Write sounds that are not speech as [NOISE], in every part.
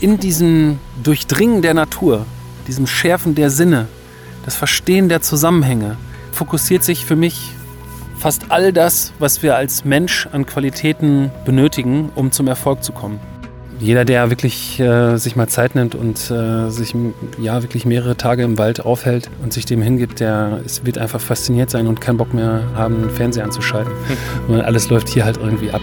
in diesem Durchdringen der Natur, diesem Schärfen der Sinne, das Verstehen der Zusammenhänge, fokussiert sich für mich fast all das, was wir als Mensch an Qualitäten benötigen, um zum Erfolg zu kommen. Jeder, der wirklich äh, sich mal Zeit nimmt und äh, sich ja wirklich mehrere Tage im Wald aufhält und sich dem hingibt, der ist, wird einfach fasziniert sein und keinen Bock mehr haben, Fernseher anzuschalten. [LAUGHS] und alles läuft hier halt irgendwie ab.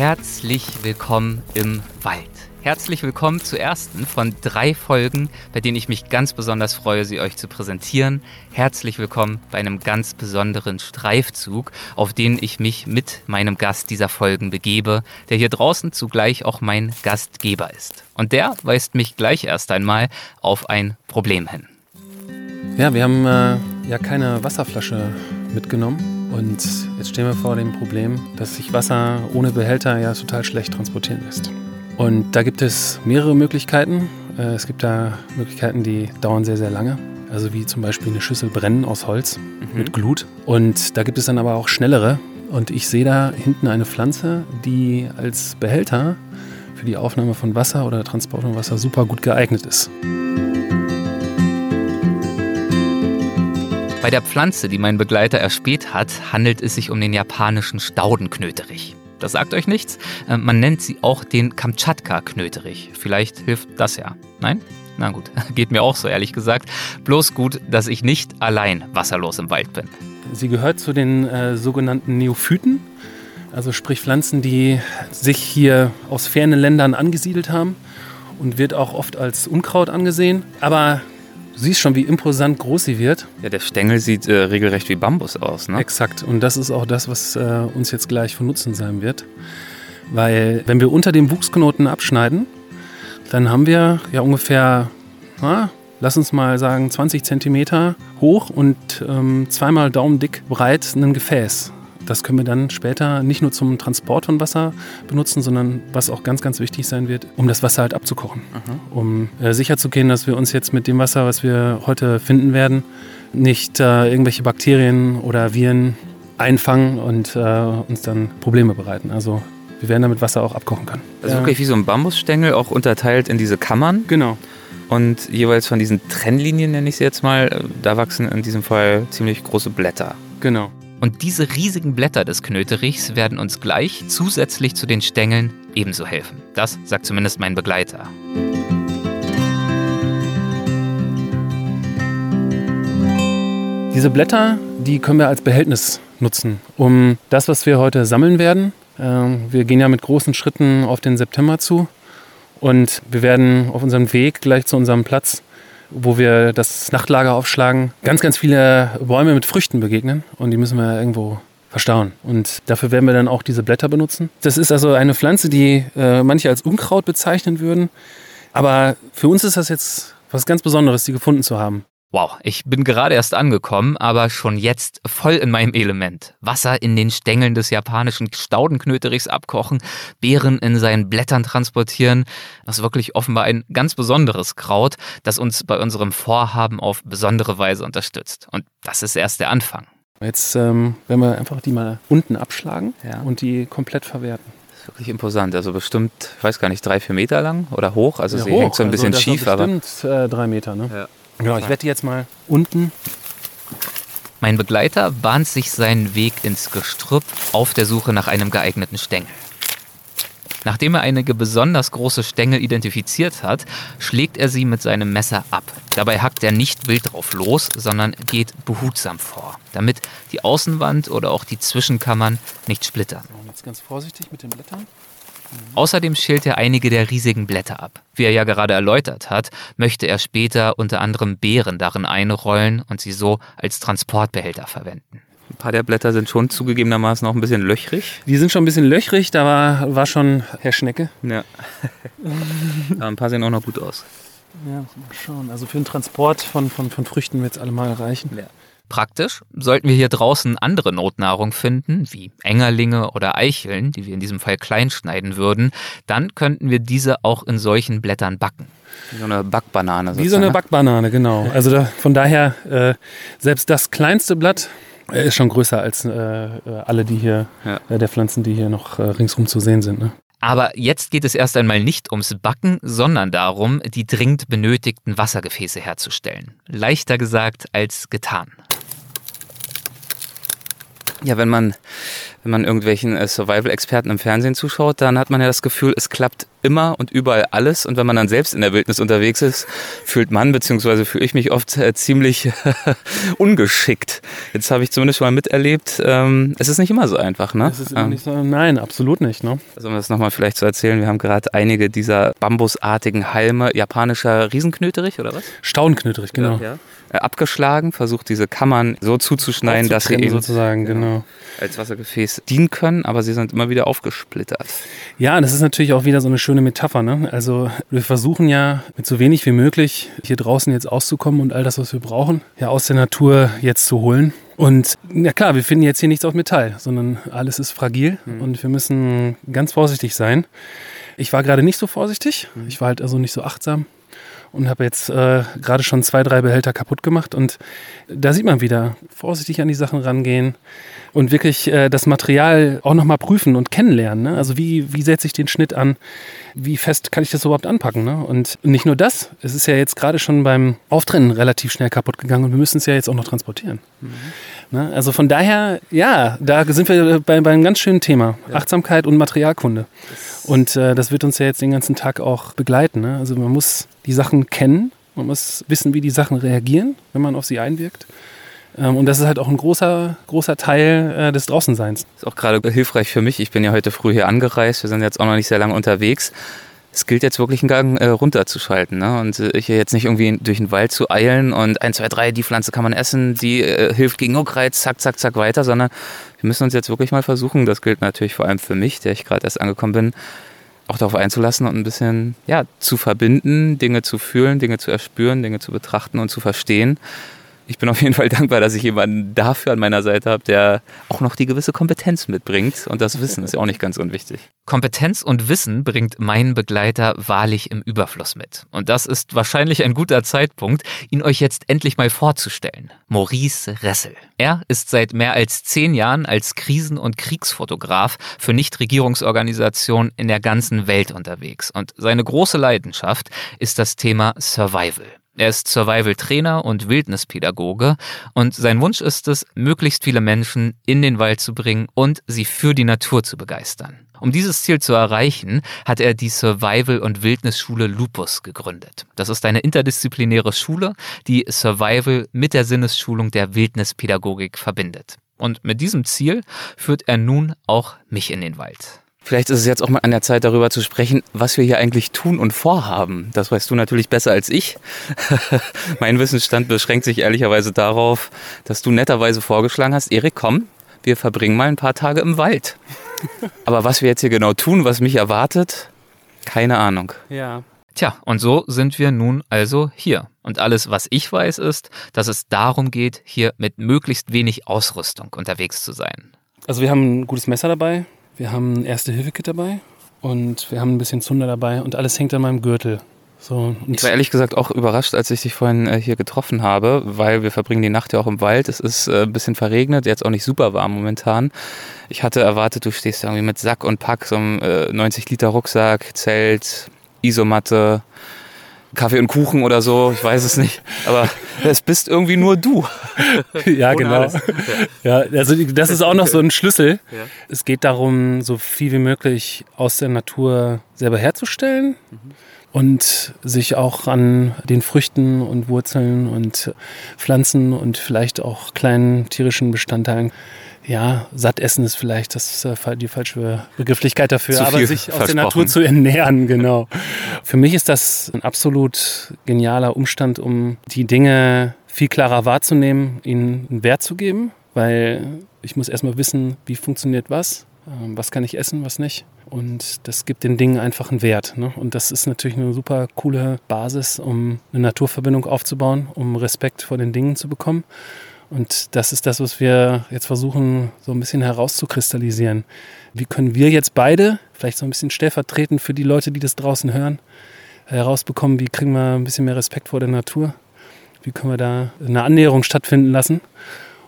Herzlich willkommen im Wald. Herzlich willkommen zur ersten von drei Folgen, bei denen ich mich ganz besonders freue, sie euch zu präsentieren. Herzlich willkommen bei einem ganz besonderen Streifzug, auf den ich mich mit meinem Gast dieser Folgen begebe, der hier draußen zugleich auch mein Gastgeber ist. Und der weist mich gleich erst einmal auf ein Problem hin. Ja, wir haben äh, ja keine Wasserflasche mitgenommen. Und jetzt stehen wir vor dem Problem, dass sich Wasser ohne Behälter ja total schlecht transportieren lässt. Und da gibt es mehrere Möglichkeiten. Äh, es gibt da Möglichkeiten, die dauern sehr, sehr lange. Also wie zum Beispiel eine Schüssel brennen aus Holz mhm. mit Glut. Und da gibt es dann aber auch schnellere. Und ich sehe da hinten eine Pflanze, die als Behälter für die Aufnahme von Wasser oder Transport von Wasser super gut geeignet ist. Bei der Pflanze, die mein Begleiter erspäht hat, handelt es sich um den japanischen Staudenknöterich. Das sagt euch nichts. Äh, man nennt sie auch den Kamtschatka-Knöterich. Vielleicht hilft das ja. Nein? Na gut, [LAUGHS] geht mir auch so ehrlich gesagt. Bloß gut, dass ich nicht allein wasserlos im Wald bin. Sie gehört zu den äh, sogenannten Neophyten, also sprich Pflanzen, die sich hier aus fernen Ländern angesiedelt haben und wird auch oft als Unkraut angesehen. Aber siehst schon, wie imposant groß sie wird. Ja, der Stängel sieht äh, regelrecht wie Bambus aus, ne? Exakt. Und das ist auch das, was äh, uns jetzt gleich von Nutzen sein wird. Weil, wenn wir unter dem Wuchsknoten abschneiden, dann haben wir ja ungefähr, na, lass uns mal sagen, 20 Zentimeter hoch und ähm, zweimal daumendick breit ein Gefäß. Das können wir dann später nicht nur zum Transport von Wasser benutzen, sondern was auch ganz, ganz wichtig sein wird, um das Wasser halt abzukochen. Mhm. Um äh, sicherzugehen, dass wir uns jetzt mit dem Wasser, was wir heute finden werden, nicht äh, irgendwelche Bakterien oder Viren einfangen und äh, uns dann Probleme bereiten. Also wir werden damit Wasser auch abkochen können. Also wirklich wie so ein Bambusstängel, auch unterteilt in diese Kammern. Genau. Und jeweils von diesen Trennlinien, nenne ich sie jetzt mal, da wachsen in diesem Fall ziemlich große Blätter. Genau. Und diese riesigen Blätter des Knöterichs werden uns gleich zusätzlich zu den Stängeln ebenso helfen. Das sagt zumindest mein Begleiter. Diese Blätter, die können wir als Behältnis nutzen, um das, was wir heute sammeln werden. Ähm, wir gehen ja mit großen Schritten auf den September zu und wir werden auf unserem Weg gleich zu unserem Platz wo wir das Nachtlager aufschlagen, ganz, ganz viele Bäume mit Früchten begegnen und die müssen wir irgendwo verstauen. Und dafür werden wir dann auch diese Blätter benutzen. Das ist also eine Pflanze, die äh, manche als Unkraut bezeichnen würden. Aber für uns ist das jetzt was ganz Besonderes, die gefunden zu haben. Wow, ich bin gerade erst angekommen, aber schon jetzt voll in meinem Element. Wasser in den Stängeln des japanischen Staudenknöterichs abkochen, Beeren in seinen Blättern transportieren. Das ist wirklich offenbar ein ganz besonderes Kraut, das uns bei unserem Vorhaben auf besondere Weise unterstützt. Und das ist erst der Anfang. Jetzt ähm, werden wir einfach die mal unten abschlagen ja. und die komplett verwerten wirklich imposant. Also bestimmt, ich weiß gar nicht, drei, vier Meter lang oder hoch. Also ja, sie hoch. hängt so ein bisschen also schief. Bestimmt aber äh, drei Meter, ne? Ja. Genau, ich werde jetzt mal unten. Mein Begleiter bahnt sich seinen Weg ins Gestrüpp auf der Suche nach einem geeigneten Stängel. Nachdem er einige besonders große Stängel identifiziert hat, schlägt er sie mit seinem Messer ab. Dabei hackt er nicht wild drauf los, sondern geht behutsam vor, damit die Außenwand oder auch die Zwischenkammern nicht splittern. Jetzt ganz vorsichtig mit den Blättern. Außerdem schält er einige der riesigen Blätter ab. Wie er ja gerade erläutert hat, möchte er später unter anderem Beeren darin einrollen und sie so als Transportbehälter verwenden. Ein paar der Blätter sind schon zugegebenermaßen auch ein bisschen löchrig. Die sind schon ein bisschen löchrig, da war, war schon Herr Schnecke. Ja. Aber ein paar sehen auch noch gut aus. Ja, mal schauen. Also für den Transport von, von, von Früchten wird es allemal reichen. Ja. Praktisch, sollten wir hier draußen andere Notnahrung finden, wie Engerlinge oder Eicheln, die wir in diesem Fall klein schneiden würden, dann könnten wir diese auch in solchen Blättern backen. Wie so eine Backbanane. Wie so eine Backbanane, genau. Also da, von daher, äh, selbst das kleinste Blatt äh, ist schon größer als äh, alle die hier, ja. Äh, der Pflanzen, die hier noch äh, ringsrum zu sehen sind. Ne? Aber jetzt geht es erst einmal nicht ums Backen, sondern darum, die dringend benötigten Wassergefäße herzustellen. Leichter gesagt als getan. Ja, wenn man, wenn man irgendwelchen äh, Survival-Experten im Fernsehen zuschaut, dann hat man ja das Gefühl, es klappt immer und überall alles. Und wenn man dann selbst in der Wildnis unterwegs ist, fühlt man, beziehungsweise fühle ich mich oft äh, ziemlich [LAUGHS] ungeschickt. Jetzt habe ich zumindest schon mal miterlebt, ähm, es ist nicht immer so einfach, ne? Es ist immer ähm, nicht so, nein, absolut nicht, ne? Also um das nochmal vielleicht zu erzählen, wir haben gerade einige dieser bambusartigen Halme japanischer Riesenknöterich, oder was? Staunknöterich, genau. Ja, ja. Äh, abgeschlagen, versucht diese Kammern so zuzuschneiden, dass sie eben sozusagen, genau. als Wassergefäß dienen können, aber sie sind immer wieder aufgesplittert. Ja, das ist natürlich auch wieder so eine schöne Metapher. Ne? Also wir versuchen ja mit so wenig wie möglich hier draußen jetzt auszukommen und all das, was wir brauchen, ja aus der Natur jetzt zu holen. Und ja klar, wir finden jetzt hier nichts auf Metall, sondern alles ist fragil mhm. und wir müssen ganz vorsichtig sein. Ich war gerade nicht so vorsichtig, mhm. ich war halt also nicht so achtsam und habe jetzt äh, gerade schon zwei, drei Behälter kaputt gemacht. Und da sieht man wieder, vorsichtig an die Sachen rangehen und wirklich äh, das Material auch nochmal prüfen und kennenlernen. Ne? Also wie, wie setze ich den Schnitt an? Wie fest kann ich das überhaupt anpacken? Ne? Und nicht nur das, es ist ja jetzt gerade schon beim Auftrennen relativ schnell kaputt gegangen und wir müssen es ja jetzt auch noch transportieren. Mhm. Ne? Also von daher, ja, da sind wir bei, bei einem ganz schönen Thema. Ja. Achtsamkeit und Materialkunde. Und äh, das wird uns ja jetzt den ganzen Tag auch begleiten. Ne? Also man muss die Sachen kennen, man muss wissen, wie die Sachen reagieren, wenn man auf sie einwirkt. Ähm, und das ist halt auch ein großer, großer Teil äh, des Draußenseins. Ist auch gerade hilfreich für mich. Ich bin ja heute früh hier angereist. Wir sind jetzt auch noch nicht sehr lange unterwegs es gilt jetzt wirklich einen Gang äh, runterzuschalten ne? und äh, hier jetzt nicht irgendwie durch den Wald zu eilen und 1, 2, 3, die Pflanze kann man essen, die äh, hilft gegen Juckreiz, zack, zack, zack weiter, sondern wir müssen uns jetzt wirklich mal versuchen, das gilt natürlich vor allem für mich, der ich gerade erst angekommen bin, auch darauf einzulassen und ein bisschen ja, zu verbinden, Dinge zu fühlen, Dinge zu erspüren, Dinge zu betrachten und zu verstehen ich bin auf jeden Fall dankbar, dass ich jemanden dafür an meiner Seite habe, der auch noch die gewisse Kompetenz mitbringt. Und das Wissen ist ja auch nicht ganz unwichtig. Kompetenz und Wissen bringt mein Begleiter wahrlich im Überfluss mit. Und das ist wahrscheinlich ein guter Zeitpunkt, ihn euch jetzt endlich mal vorzustellen. Maurice Ressel. Er ist seit mehr als zehn Jahren als Krisen- und Kriegsfotograf für Nichtregierungsorganisationen in der ganzen Welt unterwegs. Und seine große Leidenschaft ist das Thema Survival. Er ist Survival-Trainer und Wildnispädagoge und sein Wunsch ist es, möglichst viele Menschen in den Wald zu bringen und sie für die Natur zu begeistern. Um dieses Ziel zu erreichen, hat er die Survival- und Wildnisschule Lupus gegründet. Das ist eine interdisziplinäre Schule, die Survival mit der Sinnesschulung der Wildnispädagogik verbindet. Und mit diesem Ziel führt er nun auch mich in den Wald. Vielleicht ist es jetzt auch mal an der Zeit, darüber zu sprechen, was wir hier eigentlich tun und vorhaben. Das weißt du natürlich besser als ich. [LAUGHS] mein Wissensstand beschränkt sich ehrlicherweise darauf, dass du netterweise vorgeschlagen hast, Erik, komm, wir verbringen mal ein paar Tage im Wald. [LAUGHS] Aber was wir jetzt hier genau tun, was mich erwartet, keine Ahnung. Ja. Tja, und so sind wir nun also hier. Und alles, was ich weiß, ist, dass es darum geht, hier mit möglichst wenig Ausrüstung unterwegs zu sein. Also wir haben ein gutes Messer dabei, wir haben ein Erste-Hilfe-Kit dabei und wir haben ein bisschen Zunder dabei und alles hängt an meinem Gürtel. So, ich war ehrlich gesagt auch überrascht, als ich dich vorhin äh, hier getroffen habe, weil wir verbringen die Nacht ja auch im Wald. Es ist äh, ein bisschen verregnet, jetzt auch nicht super warm momentan. Ich hatte erwartet, du stehst irgendwie mit Sack und Pack, so einem äh, 90 Liter Rucksack, Zelt, Isomatte, Kaffee und Kuchen oder so, ich weiß es nicht. Aber es bist irgendwie nur du. [LAUGHS] ja, genau. [LAUGHS] Ja, also das ist auch noch so ein Schlüssel. Ja. Es geht darum, so viel wie möglich aus der Natur selber herzustellen. Mhm. Und sich auch an den Früchten und Wurzeln und Pflanzen und vielleicht auch kleinen tierischen Bestandteilen ja, satt essen ist vielleicht das ist die falsche Begrifflichkeit dafür, aber sich aus der Natur zu ernähren, genau. Für mich ist das ein absolut genialer Umstand, um die Dinge viel klarer wahrzunehmen, ihnen einen Wert zu geben weil ich muss erstmal wissen, wie funktioniert was, ähm, was kann ich essen, was nicht. Und das gibt den Dingen einfach einen Wert. Ne? Und das ist natürlich eine super coole Basis, um eine Naturverbindung aufzubauen, um Respekt vor den Dingen zu bekommen. Und das ist das, was wir jetzt versuchen, so ein bisschen herauszukristallisieren. Wie können wir jetzt beide, vielleicht so ein bisschen stellvertretend für die Leute, die das draußen hören, herausbekommen, wie kriegen wir ein bisschen mehr Respekt vor der Natur? Wie können wir da eine Annäherung stattfinden lassen?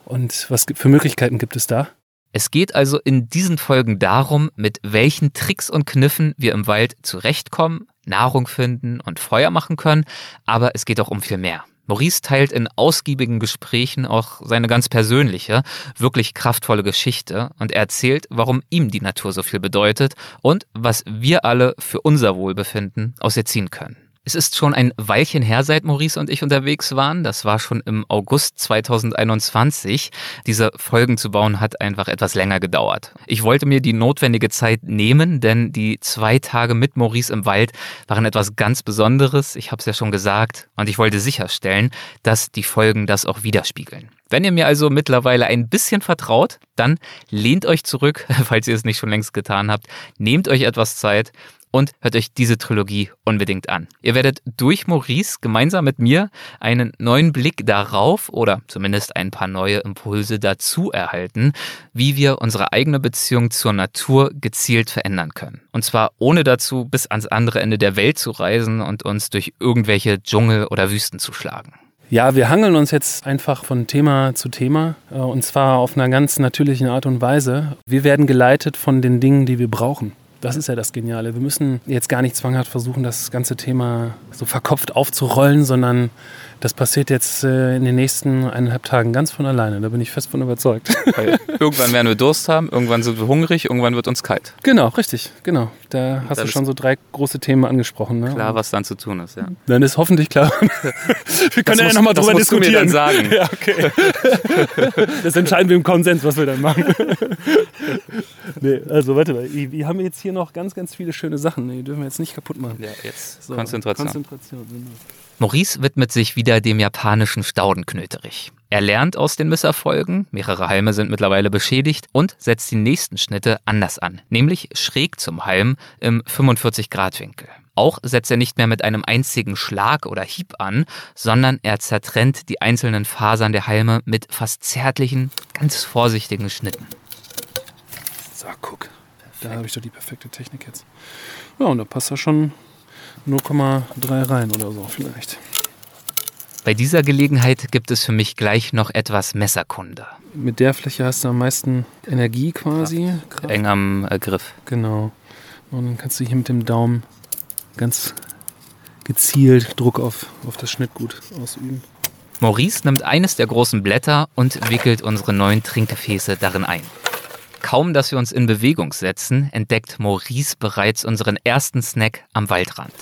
Und was für Möglichkeiten gibt es da? Es geht also in diesen Folgen darum, mit welchen Tricks und Kniffen wir im Wald zurechtkommen, Nahrung finden und Feuer machen können, aber es geht auch um viel mehr. Maurice teilt in ausgiebigen Gesprächen auch seine ganz persönliche, wirklich kraftvolle Geschichte und er erzählt, warum ihm die Natur so viel bedeutet und was wir alle für unser Wohlbefinden aus ihr ziehen können. Es ist schon ein Weilchen her, seit Maurice und ich unterwegs waren. Das war schon im August 2021. Diese Folgen zu bauen hat einfach etwas länger gedauert. Ich wollte mir die notwendige Zeit nehmen, denn die zwei Tage mit Maurice im Wald waren etwas ganz Besonderes. Ich habe es ja schon gesagt und ich wollte sicherstellen, dass die Folgen das auch widerspiegeln. Wenn ihr mir also mittlerweile ein bisschen vertraut, dann lehnt euch zurück, [LAUGHS] falls ihr es nicht schon längst getan habt, nehmt euch etwas Zeit und hört euch diese Trilogie unbedingt an. Ihr werdet durch Maurice gemeinsam mit mir einen neuen Blick darauf oder zumindest ein paar neue Impulse dazu erhalten, wie wir unsere eigene Beziehung zur Natur gezielt verändern können. Und zwar ohne dazu bis ans andere Ende der Welt zu reisen und uns durch irgendwelche Dschungel oder Wüsten zu schlagen. Ja, wir hangeln uns jetzt einfach von Thema zu Thema äh, und zwar auf einer ganz natürlichen Art und Weise. Wir werden geleitet von den Dingen, die wir brauchen. Das ist ja das Geniale. Wir müssen jetzt gar nicht zwanghaft versuchen, das ganze Thema so verkopft aufzurollen, sondern das passiert jetzt äh, in den nächsten eineinhalb Tagen ganz von alleine. Da bin ich fest von überzeugt. [LAUGHS] Weil irgendwann werden wir Durst haben, irgendwann sind wir hungrig, irgendwann wird uns kalt. Genau, richtig, genau. Da hast das du schon so drei große Themen angesprochen. Ne? Klar, was dann zu tun ist, ja. Dann ist hoffentlich klar. [LAUGHS] wir können das ja nochmal drüber diskutieren. Du mir dann sagen. [LAUGHS] Ja, okay. das entscheiden wir im Konsens, was wir dann machen. Nee, also warte mal, wir haben jetzt hier noch ganz, ganz viele schöne Sachen. Die dürfen wir jetzt nicht kaputt machen. Ja, jetzt so, Konzentration. Konzentration, genau. Maurice widmet sich wieder dem japanischen Staudenknöterich. Er lernt aus den Misserfolgen, mehrere Halme sind mittlerweile beschädigt und setzt die nächsten Schnitte anders an, nämlich schräg zum Halm im 45 Grad Winkel. Auch setzt er nicht mehr mit einem einzigen Schlag oder Hieb an, sondern er zertrennt die einzelnen Fasern der Halme mit fast zärtlichen, ganz vorsichtigen Schnitten. So, guck. Da habe ich doch die perfekte Technik jetzt. Ja, und da passt er schon 0,3 rein oder so vielleicht. Bei dieser Gelegenheit gibt es für mich gleich noch etwas Messerkunde. Mit der Fläche hast du am meisten Energie quasi. Kraft. Eng am äh, Griff. Genau. Und dann kannst du hier mit dem Daumen ganz gezielt Druck auf, auf das Schnittgut ausüben. Maurice nimmt eines der großen Blätter und wickelt unsere neuen Trinkgefäße darin ein. Kaum, dass wir uns in Bewegung setzen, entdeckt Maurice bereits unseren ersten Snack am Waldrand.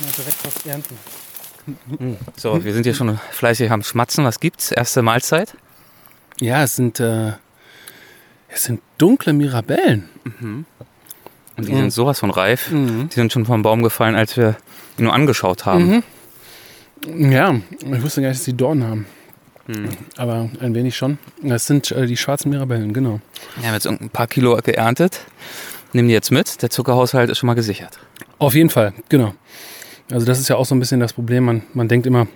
Mal direkt was ernten. So, wir sind hier schon fleißig am Schmatzen. Was gibt's? Erste Mahlzeit? Ja, es sind, äh, es sind dunkle Mirabellen. Mhm. Und die mhm. sind sowas von reif. Mhm. Die sind schon vom Baum gefallen, als wir ihn nur angeschaut haben. Mhm. Ja, ich wusste gar nicht, dass die Dornen haben. Hm. Aber ein wenig schon. Das sind äh, die schwarzen Mirabellen, genau. Wir haben jetzt ein paar Kilo geerntet. Nehmen die jetzt mit. Der Zuckerhaushalt ist schon mal gesichert. Auf jeden Fall, genau. Also das ist ja auch so ein bisschen das Problem. Man, man denkt immer,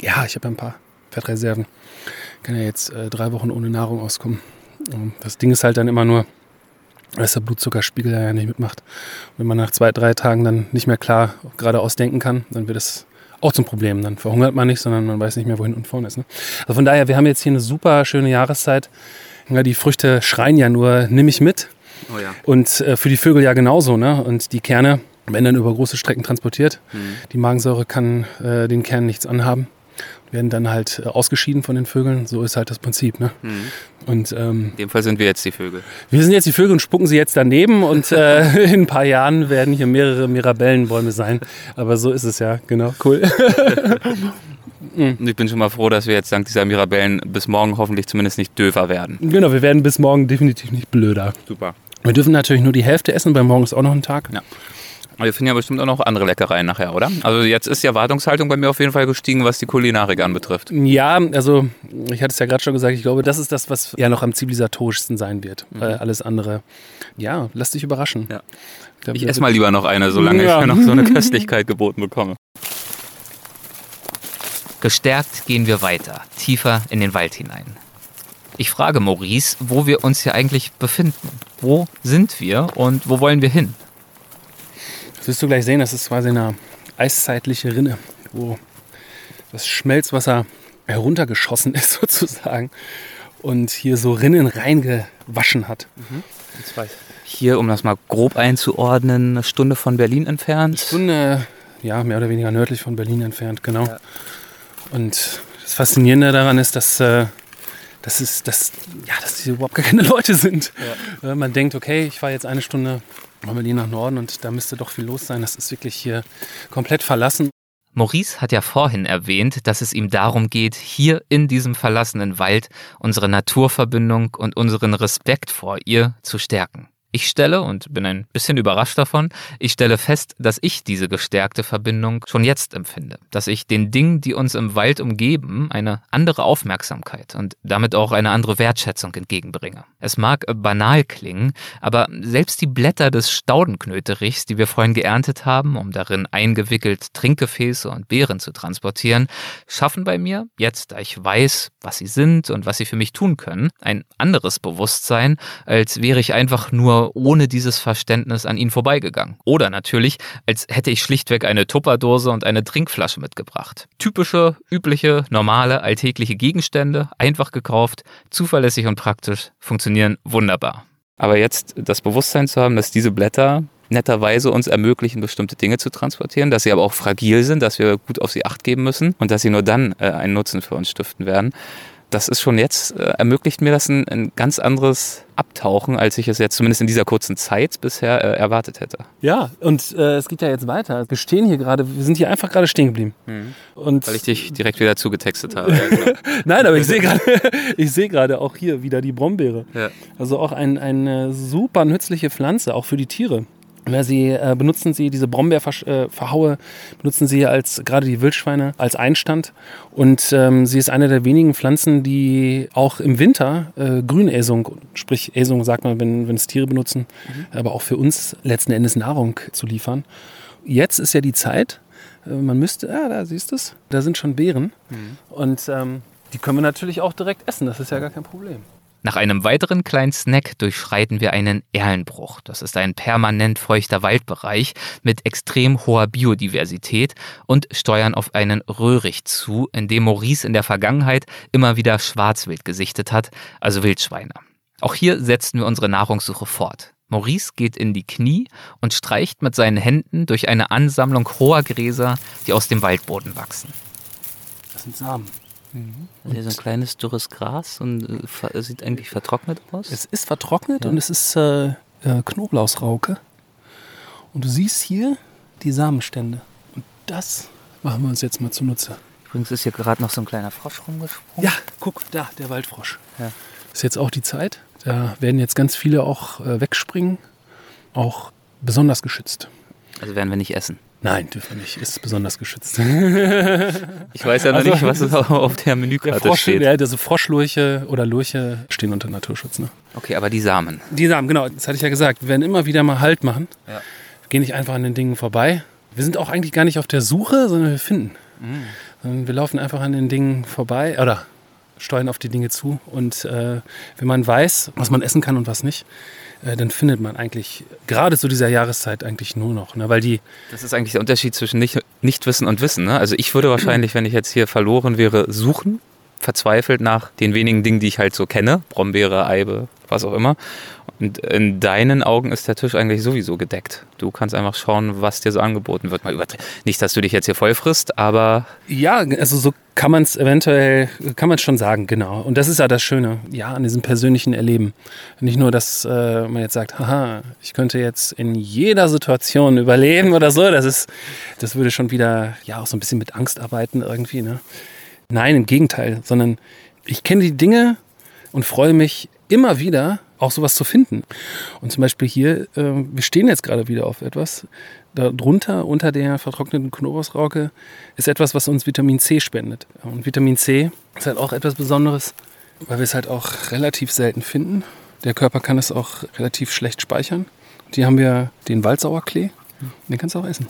ja, ich habe ja ein paar Fettreserven. Kann ja jetzt äh, drei Wochen ohne Nahrung auskommen. Und das Ding ist halt dann immer nur, dass der Blutzuckerspiegel ja nicht mitmacht. Und wenn man nach zwei, drei Tagen dann nicht mehr klar geradeaus denken kann, dann wird es auch zum Problem. Dann verhungert man nicht, sondern man weiß nicht mehr, wohin und vorne ist. Ne? Also von daher, wir haben jetzt hier eine super schöne Jahreszeit. Ja, die Früchte schreien ja nur, nimm ich mit. Oh ja. Und äh, für die Vögel ja genauso. Ne? Und die Kerne werden dann über große Strecken transportiert. Mhm. Die Magensäure kann äh, den Kernen nichts anhaben werden dann halt äh, ausgeschieden von den Vögeln. So ist halt das Prinzip. Ne? Mhm. Und, ähm, in dem Fall sind wir jetzt die Vögel. Wir sind jetzt die Vögel und spucken sie jetzt daneben und äh, [LAUGHS] in ein paar Jahren werden hier mehrere Mirabellenbäume sein. Aber so ist es ja, genau, cool. [LAUGHS] Ich bin schon mal froh, dass wir jetzt dank dieser Mirabellen bis morgen hoffentlich zumindest nicht döver werden. Genau, wir werden bis morgen definitiv nicht blöder. Super. Wir dürfen natürlich nur die Hälfte essen, weil morgen ist auch noch ein Tag. Ja. Aber wir finden ja bestimmt auch noch andere Leckereien nachher, oder? Also jetzt ist die Erwartungshaltung bei mir auf jeden Fall gestiegen, was die Kulinarik anbetrifft. Ja, also ich hatte es ja gerade schon gesagt, ich glaube, das ist das, was ja noch am zivilisatorischsten sein wird. Mhm. Äh, alles andere, ja, lass dich überraschen. Ja. Ich esse mal lieber noch eine, solange ja. ich noch so eine [LAUGHS] Köstlichkeit geboten bekomme. Gestärkt gehen wir weiter, tiefer in den Wald hinein. Ich frage Maurice, wo wir uns hier eigentlich befinden. Wo sind wir und wo wollen wir hin? Das wirst du gleich sehen, das ist quasi eine eiszeitliche Rinne, wo das Schmelzwasser heruntergeschossen [LAUGHS] ist sozusagen und hier so Rinnen reingewaschen hat. Mhm. Hier, um das mal grob einzuordnen, eine Stunde von Berlin entfernt. Eine Stunde, ja, mehr oder weniger nördlich von Berlin entfernt, genau. Ja. Und das Faszinierende daran ist, dass, äh, dass, es, dass, ja, dass hier überhaupt gar keine Leute sind. Ja. Man denkt, okay, ich fahre jetzt eine Stunde Berlin nach Norden und da müsste doch viel los sein. Das ist wirklich hier komplett verlassen. Maurice hat ja vorhin erwähnt, dass es ihm darum geht, hier in diesem verlassenen Wald unsere Naturverbindung und unseren Respekt vor ihr zu stärken. Ich stelle, und bin ein bisschen überrascht davon, ich stelle fest, dass ich diese gestärkte Verbindung schon jetzt empfinde. Dass ich den Dingen, die uns im Wald umgeben, eine andere Aufmerksamkeit und damit auch eine andere Wertschätzung entgegenbringe. Es mag banal klingen, aber selbst die Blätter des Staudenknöterichs, die wir vorhin geerntet haben, um darin eingewickelt Trinkgefäße und Beeren zu transportieren, schaffen bei mir, jetzt da ich weiß, was sie sind und was sie für mich tun können, ein anderes Bewusstsein, als wäre ich einfach nur ohne dieses Verständnis an ihn vorbeigegangen. Oder natürlich, als hätte ich schlichtweg eine Tupperdose und eine Trinkflasche mitgebracht. Typische, übliche, normale, alltägliche Gegenstände, einfach gekauft, zuverlässig und praktisch, funktionieren wunderbar. Aber jetzt das Bewusstsein zu haben, dass diese Blätter netterweise uns ermöglichen, bestimmte Dinge zu transportieren, dass sie aber auch fragil sind, dass wir gut auf sie acht geben müssen und dass sie nur dann äh, einen Nutzen für uns stiften werden das ist schon jetzt, äh, ermöglicht mir das ein, ein, ganz anderes Abtauchen, als ich es jetzt zumindest in dieser kurzen Zeit bisher äh, erwartet hätte. Ja, und äh, es geht ja jetzt weiter. Wir stehen hier gerade, wir sind hier einfach gerade stehen geblieben. Mhm. Und Weil ich dich direkt wieder zugetextet habe. [LAUGHS] Nein, aber ich sehe gerade, [LAUGHS] ich sehe gerade auch hier wieder die Brombeere. Ja. Also auch ein, eine super nützliche Pflanze, auch für die Tiere. Sie äh, benutzen sie, diese Brombeerverhaue, äh, benutzen sie als, gerade die Wildschweine, als Einstand. Und ähm, sie ist eine der wenigen Pflanzen, die auch im Winter äh, Grünäsung, sprich Äsung sagt man, wenn, wenn es Tiere benutzen, mhm. aber auch für uns letzten Endes Nahrung zu liefern. Jetzt ist ja die Zeit, äh, man müsste, ja, da siehst du es, da sind schon Beeren. Mhm. Und ähm, die können wir natürlich auch direkt essen, das ist ja gar kein Problem. Nach einem weiteren kleinen Snack durchschreiten wir einen Erlenbruch. Das ist ein permanent feuchter Waldbereich mit extrem hoher Biodiversität und steuern auf einen Röhricht zu, in dem Maurice in der Vergangenheit immer wieder Schwarzwild gesichtet hat, also Wildschweine. Auch hier setzen wir unsere Nahrungssuche fort. Maurice geht in die Knie und streicht mit seinen Händen durch eine Ansammlung hoher Gräser, die aus dem Waldboden wachsen. Das sind Samen. Mhm. Also hier so ein kleines dürres Gras und äh, sieht eigentlich vertrocknet aus. Es ist vertrocknet ja. und es ist äh, äh, Knoblauchsrauke. Und du siehst hier die Samenstände. Und das machen wir uns jetzt mal zunutze. Übrigens ist hier gerade noch so ein kleiner Frosch rumgesprungen. Ja, guck, da, der Waldfrosch. Ja. Ist jetzt auch die Zeit. Da werden jetzt ganz viele auch äh, wegspringen. Auch besonders geschützt. Also werden wir nicht essen. Nein, dürfen wir nicht. Ist besonders geschützt. [LAUGHS] ich weiß ja noch also, nicht, was auf der Menükarte der Frosch, steht. Ja, also Froschlurche oder Lurche stehen unter Naturschutz. Ne? Okay, aber die Samen. Die Samen, genau. Das hatte ich ja gesagt. Wir werden immer wieder mal Halt machen. Ja. Wir gehen nicht einfach an den Dingen vorbei. Wir sind auch eigentlich gar nicht auf der Suche, sondern wir finden. Mhm. Wir laufen einfach an den Dingen vorbei oder steuern auf die Dinge zu. Und äh, wenn man weiß, was man essen kann und was nicht, äh, dann findet man eigentlich gerade zu dieser Jahreszeit eigentlich nur noch, ne? weil die. Das ist eigentlich der Unterschied zwischen nicht, Nichtwissen und Wissen. Ne? Also ich würde [CLEARS THROAT] wahrscheinlich, wenn ich jetzt hier verloren wäre, suchen, verzweifelt nach den wenigen Dingen, die ich halt so kenne, Brombeere, Eibe, was auch immer. In deinen Augen ist der Tisch eigentlich sowieso gedeckt. Du kannst einfach schauen, was dir so angeboten wird. Mal Nicht, dass du dich jetzt hier voll frisst, aber. Ja, also so kann man es eventuell, kann man es schon sagen, genau. Und das ist ja das Schöne, ja, an diesem persönlichen Erleben. Nicht nur, dass äh, man jetzt sagt, haha, ich könnte jetzt in jeder Situation überleben oder so. Das ist, das würde schon wieder, ja, auch so ein bisschen mit Angst arbeiten irgendwie, ne? Nein, im Gegenteil, sondern ich kenne die Dinge und freue mich immer wieder, auch sowas zu finden. Und zum Beispiel hier, äh, wir stehen jetzt gerade wieder auf etwas. Darunter, unter der vertrockneten Knoblauchsrauke, ist etwas, was uns Vitamin C spendet. Und Vitamin C ist halt auch etwas Besonderes, weil wir es halt auch relativ selten finden. Der Körper kann es auch relativ schlecht speichern. Hier haben wir den Waldsauerklee. Den kannst du auch essen.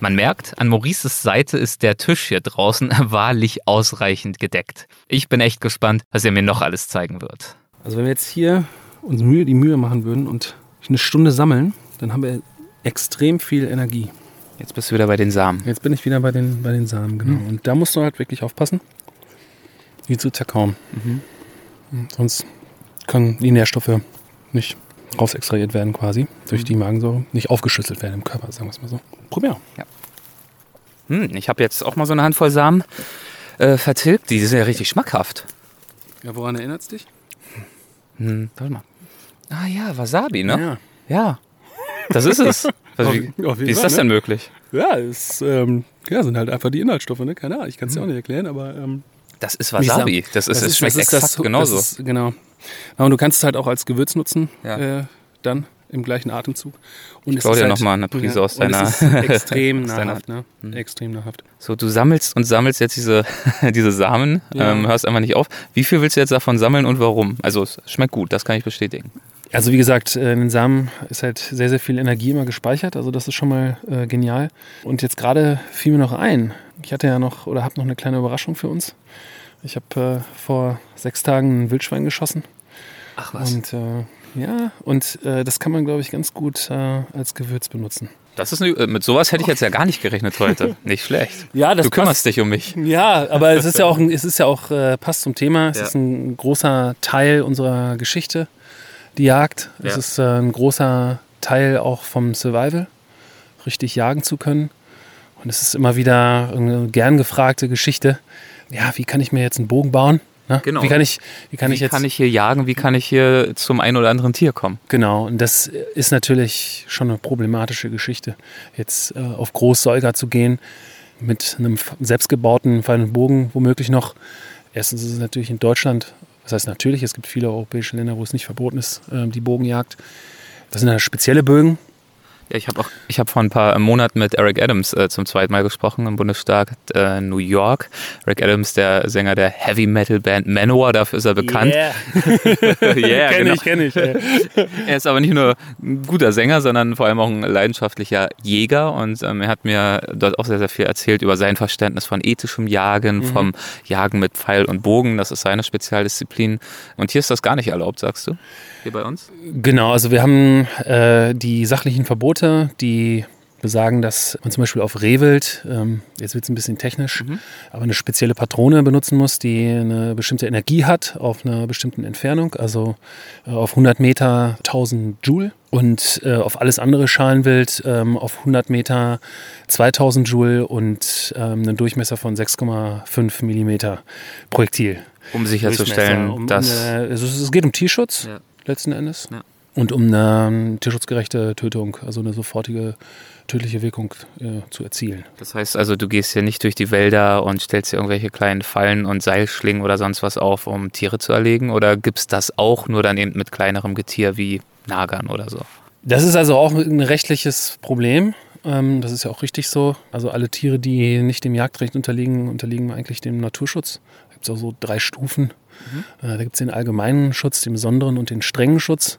Man merkt, an Maurices Seite ist der Tisch hier draußen [LAUGHS] wahrlich ausreichend gedeckt. Ich bin echt gespannt, was er mir noch alles zeigen wird. Also wenn wir jetzt hier uns Mühe, die Mühe machen würden und eine Stunde sammeln, dann haben wir extrem viel Energie. Jetzt bist du wieder bei den Samen. Jetzt bin ich wieder bei den, bei den Samen, genau. Mhm. Und da musst du halt wirklich aufpassen, die zu zerkauen. Mhm. Sonst können die Nährstoffe nicht rausextrahiert werden quasi durch die Magensäure, nicht aufgeschlüsselt werden im Körper, sagen wir es mal so. Probier. Ja. Hm, ich habe jetzt auch mal so eine Handvoll Samen äh, vertilgt. Die sind ja richtig schmackhaft. Ja, woran erinnert es dich? Hm, warte mal. Ah ja, Wasabi, ne? Ja. Ja. Das ist es. [LAUGHS] Also, wie, wie ist das denn ne? möglich? Ja, es ähm, ja, sind halt einfach die Inhaltsstoffe, ne? Keine Ahnung, ich kann es dir auch nicht erklären, aber. Ähm, das ist Wasabi. Das, ist, das, ist, schmeckt das exakt das, genauso. Das ist, genau. Und du kannst es halt auch als Gewürz nutzen, ja. äh, dann im gleichen Atemzug. Und ich baue dir halt, nochmal eine Prise ja, aus deiner. Es ist extrem [LAUGHS] nahrhaft, ne? Mhm. Extrem nahrhaft. So, du sammelst und sammelst jetzt diese, [LAUGHS] diese Samen, ja. ähm, hörst einfach nicht auf. Wie viel willst du jetzt davon sammeln und warum? Also, es schmeckt gut, das kann ich bestätigen. Also, wie gesagt, äh, in den Samen ist halt sehr, sehr viel Energie immer gespeichert. Also, das ist schon mal äh, genial. Und jetzt gerade fiel mir noch ein. Ich hatte ja noch oder habe noch eine kleine Überraschung für uns. Ich habe äh, vor sechs Tagen ein Wildschwein geschossen. Ach was. Und äh, ja, und äh, das kann man, glaube ich, ganz gut äh, als Gewürz benutzen. Das ist eine, äh, mit sowas hätte ich jetzt ja gar nicht gerechnet heute. [LAUGHS] Nicht schlecht. ja, das du kümmerst passt. dich um mich. Ja, aber es ist ja auch, es ist ja auch äh, passt zum Thema. Es ja. ist ein großer Teil unserer Geschichte, die Jagd. Ja. Es ist äh, ein großer Teil auch vom Survival, richtig jagen zu können. Und es ist immer wieder eine gern gefragte Geschichte. Ja, wie kann ich mir jetzt einen Bogen bauen? Ne? Genau. Wie kann ich, wie kann wie ich jetzt. kann ich hier jagen? Wie kann ich hier zum einen oder anderen Tier kommen? Genau. Und das ist natürlich schon eine problematische Geschichte. Jetzt äh, auf Großsäuger zu gehen mit einem selbstgebauten Pfeil Bogen, womöglich noch. Erstens ist es natürlich in Deutschland, das heißt natürlich, es gibt viele europäische Länder, wo es nicht verboten ist, äh, die Bogenjagd. Das sind ja spezielle Bögen, ja, ich habe auch, ich habe vor ein paar Monaten mit Eric Adams äh, zum zweiten Mal gesprochen im Bundesstaat äh, New York. Eric Adams, der Sänger der Heavy Metal Band Manowar, dafür ist er bekannt. Yeah, [LAUGHS] yeah [LAUGHS] kenn genau. ich, kenn ich. Ja. er ist aber nicht nur ein guter Sänger, sondern vor allem auch ein leidenschaftlicher Jäger und ähm, er hat mir dort auch sehr, sehr viel erzählt über sein Verständnis von ethischem Jagen, mhm. vom Jagen mit Pfeil und Bogen. Das ist seine Spezialdisziplin. Und hier ist das gar nicht erlaubt, sagst du? Hier bei uns? Genau, also wir haben äh, die sachlichen Verbote Verbote, die besagen, dass man zum Beispiel auf Rehwild, ähm, jetzt wird es ein bisschen technisch, mhm. aber eine spezielle Patrone benutzen muss, die eine bestimmte Energie hat auf einer bestimmten Entfernung, also äh, auf 100 Meter 1000 Joule und äh, auf alles andere Schalenwild ähm, auf 100 Meter 2000 Joule und ähm, einen Durchmesser von 6,5 Millimeter Projektil. Um sicherzustellen, um, dass... Eine, also es geht um Tierschutz ja. letzten Endes. Ja und um eine tierschutzgerechte Tötung, also eine sofortige tödliche Wirkung äh, zu erzielen. Das heißt also, du gehst hier nicht durch die Wälder und stellst hier irgendwelche kleinen Fallen und Seilschlingen oder sonst was auf, um Tiere zu erlegen? Oder gibt es das auch nur dann eben mit kleinerem Getier wie Nagern oder so? Das ist also auch ein rechtliches Problem. Ähm, das ist ja auch richtig so. Also alle Tiere, die nicht dem Jagdrecht unterliegen, unterliegen eigentlich dem Naturschutz. Da gibt es auch so drei Stufen. Mhm. Äh, da gibt es den allgemeinen Schutz, den besonderen und den strengen Schutz.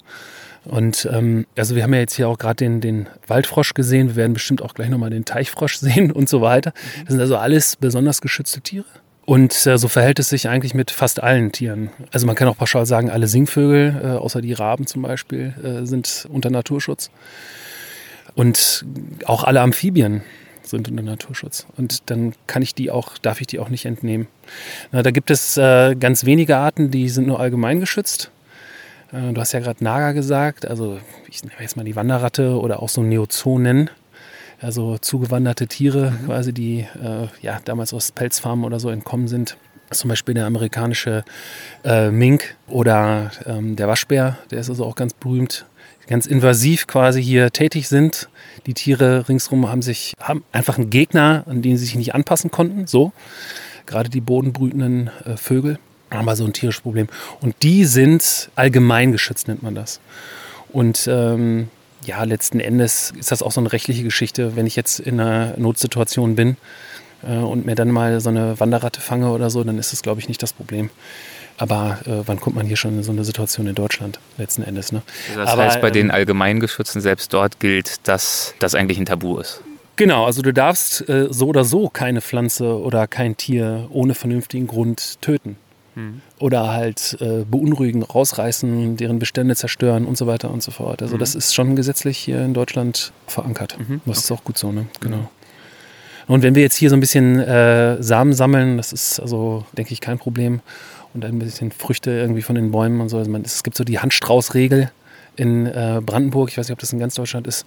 Und ähm, also wir haben ja jetzt hier auch gerade den, den Waldfrosch gesehen, wir werden bestimmt auch gleich nochmal den Teichfrosch [LAUGHS] sehen und so weiter. Mhm. Das sind also alles besonders geschützte Tiere. Und äh, so verhält es sich eigentlich mit fast allen Tieren. Also man kann auch pauschal sagen, alle Singvögel, äh, außer die Raben zum Beispiel, äh, sind unter Naturschutz. Und auch alle Amphibien sind unter Naturschutz. Und dann kann ich die auch, darf ich die auch nicht entnehmen. Na, da gibt es äh, ganz wenige Arten, die sind nur allgemein geschützt. Äh, du hast ja gerade Nager gesagt, also ich nehme jetzt mal die Wanderratte oder auch so Neozonen, also zugewanderte Tiere mhm. quasi, die äh, ja damals aus Pelzfarmen oder so entkommen sind. Zum Beispiel der amerikanische äh, Mink oder ähm, der Waschbär, der ist also auch ganz berühmt, ganz invasiv quasi hier tätig sind. Die Tiere ringsherum haben sich haben einfach einen Gegner, an den sie sich nicht anpassen konnten. So gerade die bodenbrütenden äh, Vögel. Aber so ein tierisches Problem. Und die sind allgemein geschützt, nennt man das. Und ähm, ja, letzten Endes ist das auch so eine rechtliche Geschichte, wenn ich jetzt in einer Notsituation bin äh, und mir dann mal so eine Wanderratte fange oder so, dann ist das, glaube ich, nicht das Problem. Aber äh, wann kommt man hier schon in so eine Situation in Deutschland letzten Endes? Ne? Also das Aber, heißt, bei den ähm, Allgemeingeschützten selbst dort gilt, dass das eigentlich ein Tabu ist. Genau, also du darfst äh, so oder so keine Pflanze oder kein Tier ohne vernünftigen Grund töten. Oder halt äh, beunruhigen, rausreißen, deren Bestände zerstören und so weiter und so fort. Also das ist schon gesetzlich hier in Deutschland verankert. Das ist auch gut so, ne? Genau. Und wenn wir jetzt hier so ein bisschen äh, Samen sammeln, das ist also, denke ich, kein Problem. Und ein bisschen Früchte irgendwie von den Bäumen und so. Also man, es gibt so die Handstraußregel in äh, Brandenburg. Ich weiß nicht, ob das in ganz Deutschland ist.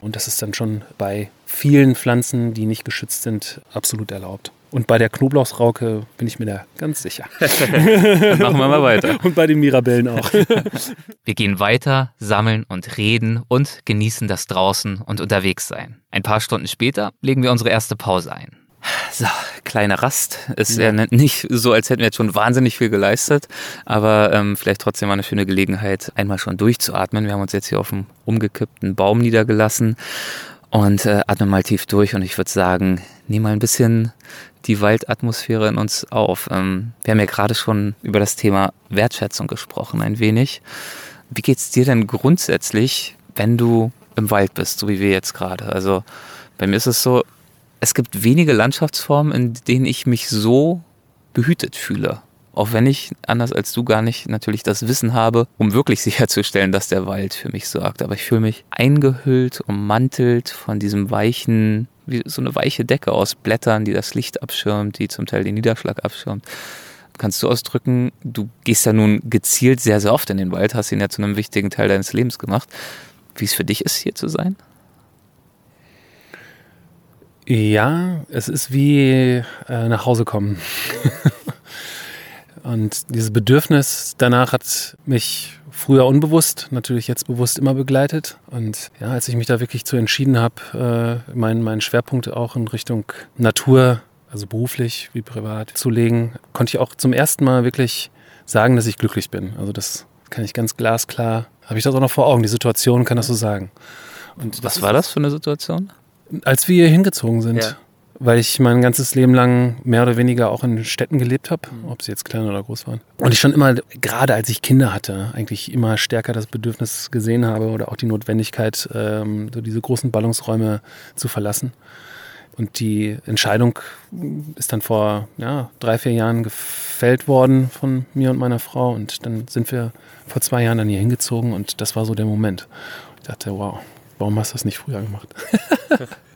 Und das ist dann schon bei vielen Pflanzen, die nicht geschützt sind, absolut erlaubt. Und bei der Knoblauchsrauke bin ich mir da ganz sicher. [LAUGHS] Dann machen wir mal weiter. Und bei den Mirabellen auch. [LAUGHS] Wir gehen weiter, sammeln und reden und genießen das draußen und unterwegs sein. Ein paar Stunden später legen wir unsere erste Pause ein. So, kleine Rast. Ist ja nicht so, als hätten wir jetzt schon wahnsinnig viel geleistet, aber ähm, vielleicht trotzdem mal eine schöne Gelegenheit, einmal schon durchzuatmen. Wir haben uns jetzt hier auf einem umgekippten Baum niedergelassen und äh, atmen mal tief durch und ich würde sagen, nehmen mal ein bisschen die Waldatmosphäre in uns auf. Ähm, wir haben ja gerade schon über das Thema Wertschätzung gesprochen, ein wenig. Wie geht's dir denn grundsätzlich, wenn du im Wald bist, so wie wir jetzt gerade? Also bei mir ist es so, es gibt wenige Landschaftsformen, in denen ich mich so behütet fühle. Auch wenn ich, anders als du, gar nicht natürlich das Wissen habe, um wirklich [LAUGHS] sicherzustellen, dass der Wald für mich sorgt. Aber ich fühle mich eingehüllt, ummantelt von diesem weichen, wie so eine weiche Decke aus Blättern, die das Licht abschirmt, die zum Teil den Niederschlag abschirmt. Kannst du ausdrücken, du gehst ja nun gezielt sehr, sehr oft in den Wald, hast ihn ja zu einem wichtigen Teil deines Lebens gemacht. Wie es für dich ist, hier zu sein? Ja, es ist wie äh, nach Hause kommen. [LAUGHS] Und dieses Bedürfnis danach hat mich früher unbewusst, natürlich jetzt bewusst immer begleitet. Und ja, als ich mich da wirklich zu entschieden habe, äh, meinen mein Schwerpunkt auch in Richtung Natur, also beruflich wie privat, zu legen, konnte ich auch zum ersten Mal wirklich sagen, dass ich glücklich bin. Also das kann ich ganz glasklar, habe ich das auch noch vor Augen, die Situation kann das so sagen. Und Was war das für eine Situation? als wir hier hingezogen sind. Ja. Weil ich mein ganzes Leben lang mehr oder weniger auch in Städten gelebt habe, ob sie jetzt klein oder groß waren. Und ich schon immer, gerade als ich Kinder hatte, eigentlich immer stärker das Bedürfnis gesehen habe oder auch die Notwendigkeit, ähm, so diese großen Ballungsräume zu verlassen. Und die Entscheidung ist dann vor ja, drei, vier Jahren gefällt worden von mir und meiner Frau. Und dann sind wir vor zwei Jahren dann hier hingezogen und das war so der Moment. Ich dachte, wow, warum hast du das nicht früher gemacht? [LAUGHS]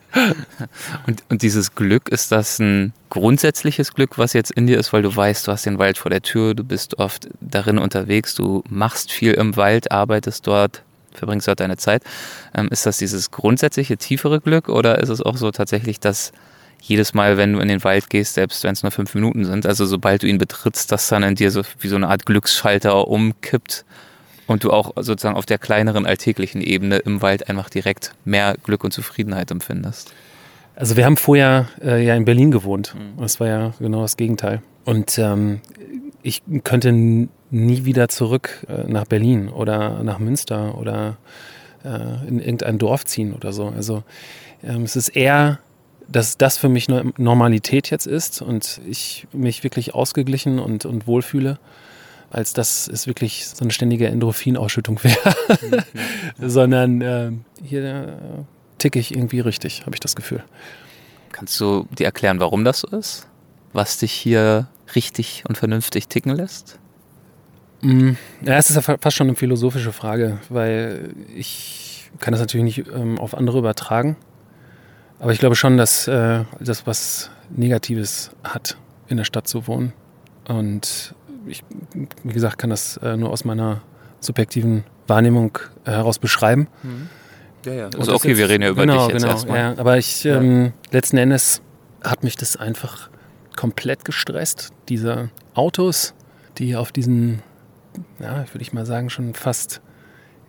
Und, und dieses Glück, ist das ein grundsätzliches Glück, was jetzt in dir ist, weil du weißt, du hast den Wald vor der Tür, du bist oft darin unterwegs, du machst viel im Wald, arbeitest dort, verbringst dort deine Zeit. Ähm, ist das dieses grundsätzliche, tiefere Glück oder ist es auch so tatsächlich, dass jedes Mal, wenn du in den Wald gehst, selbst wenn es nur fünf Minuten sind, also sobald du ihn betrittst, dass dann in dir so wie so eine Art Glücksschalter umkippt und du auch sozusagen auf der kleineren alltäglichen Ebene im Wald einfach direkt mehr Glück und Zufriedenheit empfindest. Also wir haben vorher äh, ja in Berlin gewohnt. Das war ja genau das Gegenteil. Und ähm, ich könnte nie wieder zurück äh, nach Berlin oder nach Münster oder äh, in irgendein Dorf ziehen oder so. Also ähm, es ist eher, dass das für mich No- Normalität jetzt ist und ich mich wirklich ausgeglichen und, und wohlfühle, als dass es wirklich so eine ständige Endorphinausschüttung wäre. [LAUGHS] Sondern ähm, hier äh, ticke ich irgendwie richtig, habe ich das Gefühl. Kannst du dir erklären, warum das so ist? Was dich hier richtig und vernünftig ticken lässt? Mm, Ja, es ist ja fa- fast schon eine philosophische Frage, weil ich kann das natürlich nicht ähm, auf andere übertragen. Aber ich glaube schon, dass äh, das was Negatives hat, in der Stadt zu wohnen. Und ich, wie gesagt, kann das äh, nur aus meiner subjektiven Wahrnehmung äh, heraus beschreiben. Ja, ja. Und Also okay, jetzt- wir reden ja über genau, dich jetzt genau, erstmal. Ja, aber ich, ähm, letzten Endes hat mich das einfach komplett gestresst. Diese Autos, die auf diesen, ja, würde ich mal sagen, schon fast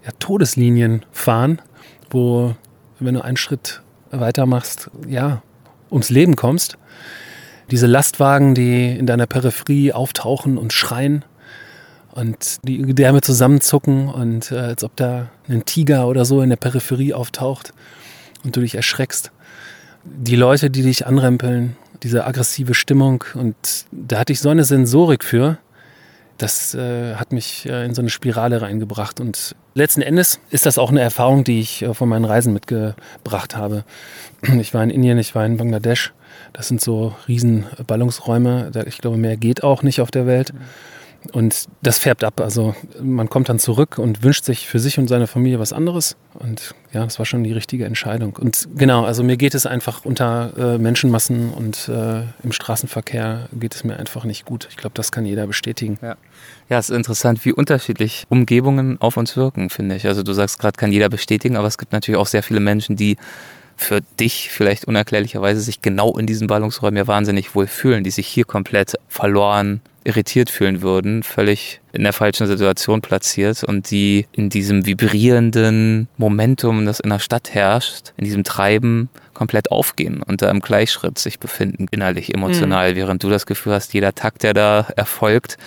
ja, Todeslinien fahren, wo, wenn du einen Schritt weiter machst, ja, ums Leben kommst. Diese Lastwagen, die in deiner Peripherie auftauchen und schreien und die Gedärme zusammenzucken und äh, als ob da ein Tiger oder so in der Peripherie auftaucht und du dich erschreckst. Die Leute, die dich anrempeln, diese aggressive Stimmung und da hatte ich so eine Sensorik für, das äh, hat mich äh, in so eine Spirale reingebracht. Und letzten Endes ist das auch eine Erfahrung, die ich äh, von meinen Reisen mitgebracht habe. Ich war in Indien, ich war in Bangladesch. Das sind so riesen Ballungsräume. Ich glaube, mehr geht auch nicht auf der Welt. Und das färbt ab. Also man kommt dann zurück und wünscht sich für sich und seine Familie was anderes. Und ja, das war schon die richtige Entscheidung. Und genau, also mir geht es einfach unter äh, Menschenmassen und äh, im Straßenverkehr geht es mir einfach nicht gut. Ich glaube, das kann jeder bestätigen. Ja. ja, es ist interessant, wie unterschiedlich Umgebungen auf uns wirken, finde ich. Also du sagst gerade, kann jeder bestätigen, aber es gibt natürlich auch sehr viele Menschen, die für dich vielleicht unerklärlicherweise sich genau in diesen Ballungsräumen ja wahnsinnig wohl fühlen, die sich hier komplett verloren, irritiert fühlen würden, völlig in der falschen Situation platziert und die in diesem vibrierenden Momentum, das in der Stadt herrscht, in diesem Treiben komplett aufgehen und da im Gleichschritt sich befinden, innerlich, emotional, mhm. während du das Gefühl hast, jeder Takt, der da erfolgt,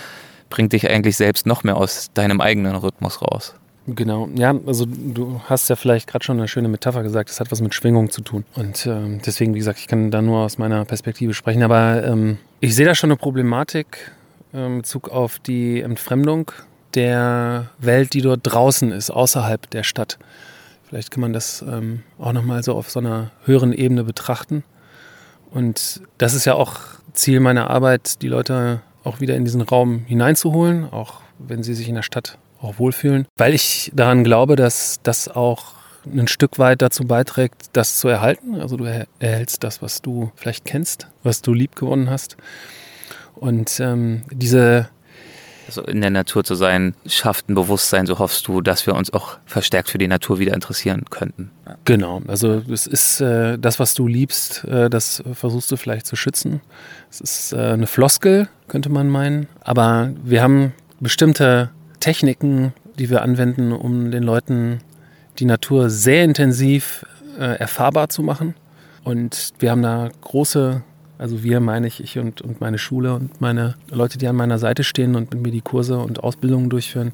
bringt dich eigentlich selbst noch mehr aus deinem eigenen Rhythmus raus. Genau, ja, also du hast ja vielleicht gerade schon eine schöne Metapher gesagt, es hat was mit Schwingung zu tun. Und ähm, deswegen, wie gesagt, ich kann da nur aus meiner Perspektive sprechen. Aber ähm, ich sehe da schon eine Problematik, in ähm, Bezug auf die Entfremdung der Welt, die dort draußen ist, außerhalb der Stadt. Vielleicht kann man das ähm, auch nochmal so auf so einer höheren Ebene betrachten. Und das ist ja auch Ziel meiner Arbeit, die Leute auch wieder in diesen Raum hineinzuholen, auch wenn sie sich in der Stadt auch wohlfühlen, weil ich daran glaube, dass das auch ein Stück weit dazu beiträgt, das zu erhalten. Also du erhältst das, was du vielleicht kennst, was du lieb gewonnen hast. Und ähm, diese also in der Natur zu sein, schafft ein Bewusstsein, so hoffst du, dass wir uns auch verstärkt für die Natur wieder interessieren könnten. Genau, also es ist äh, das, was du liebst, äh, das versuchst du vielleicht zu schützen. Es ist äh, eine Floskel, könnte man meinen. Aber wir haben bestimmte Techniken, die wir anwenden, um den Leuten die Natur sehr intensiv äh, erfahrbar zu machen. Und wir haben da große also wir meine ich, ich und, und meine Schule und meine Leute, die an meiner Seite stehen und mit mir die Kurse und Ausbildungen durchführen,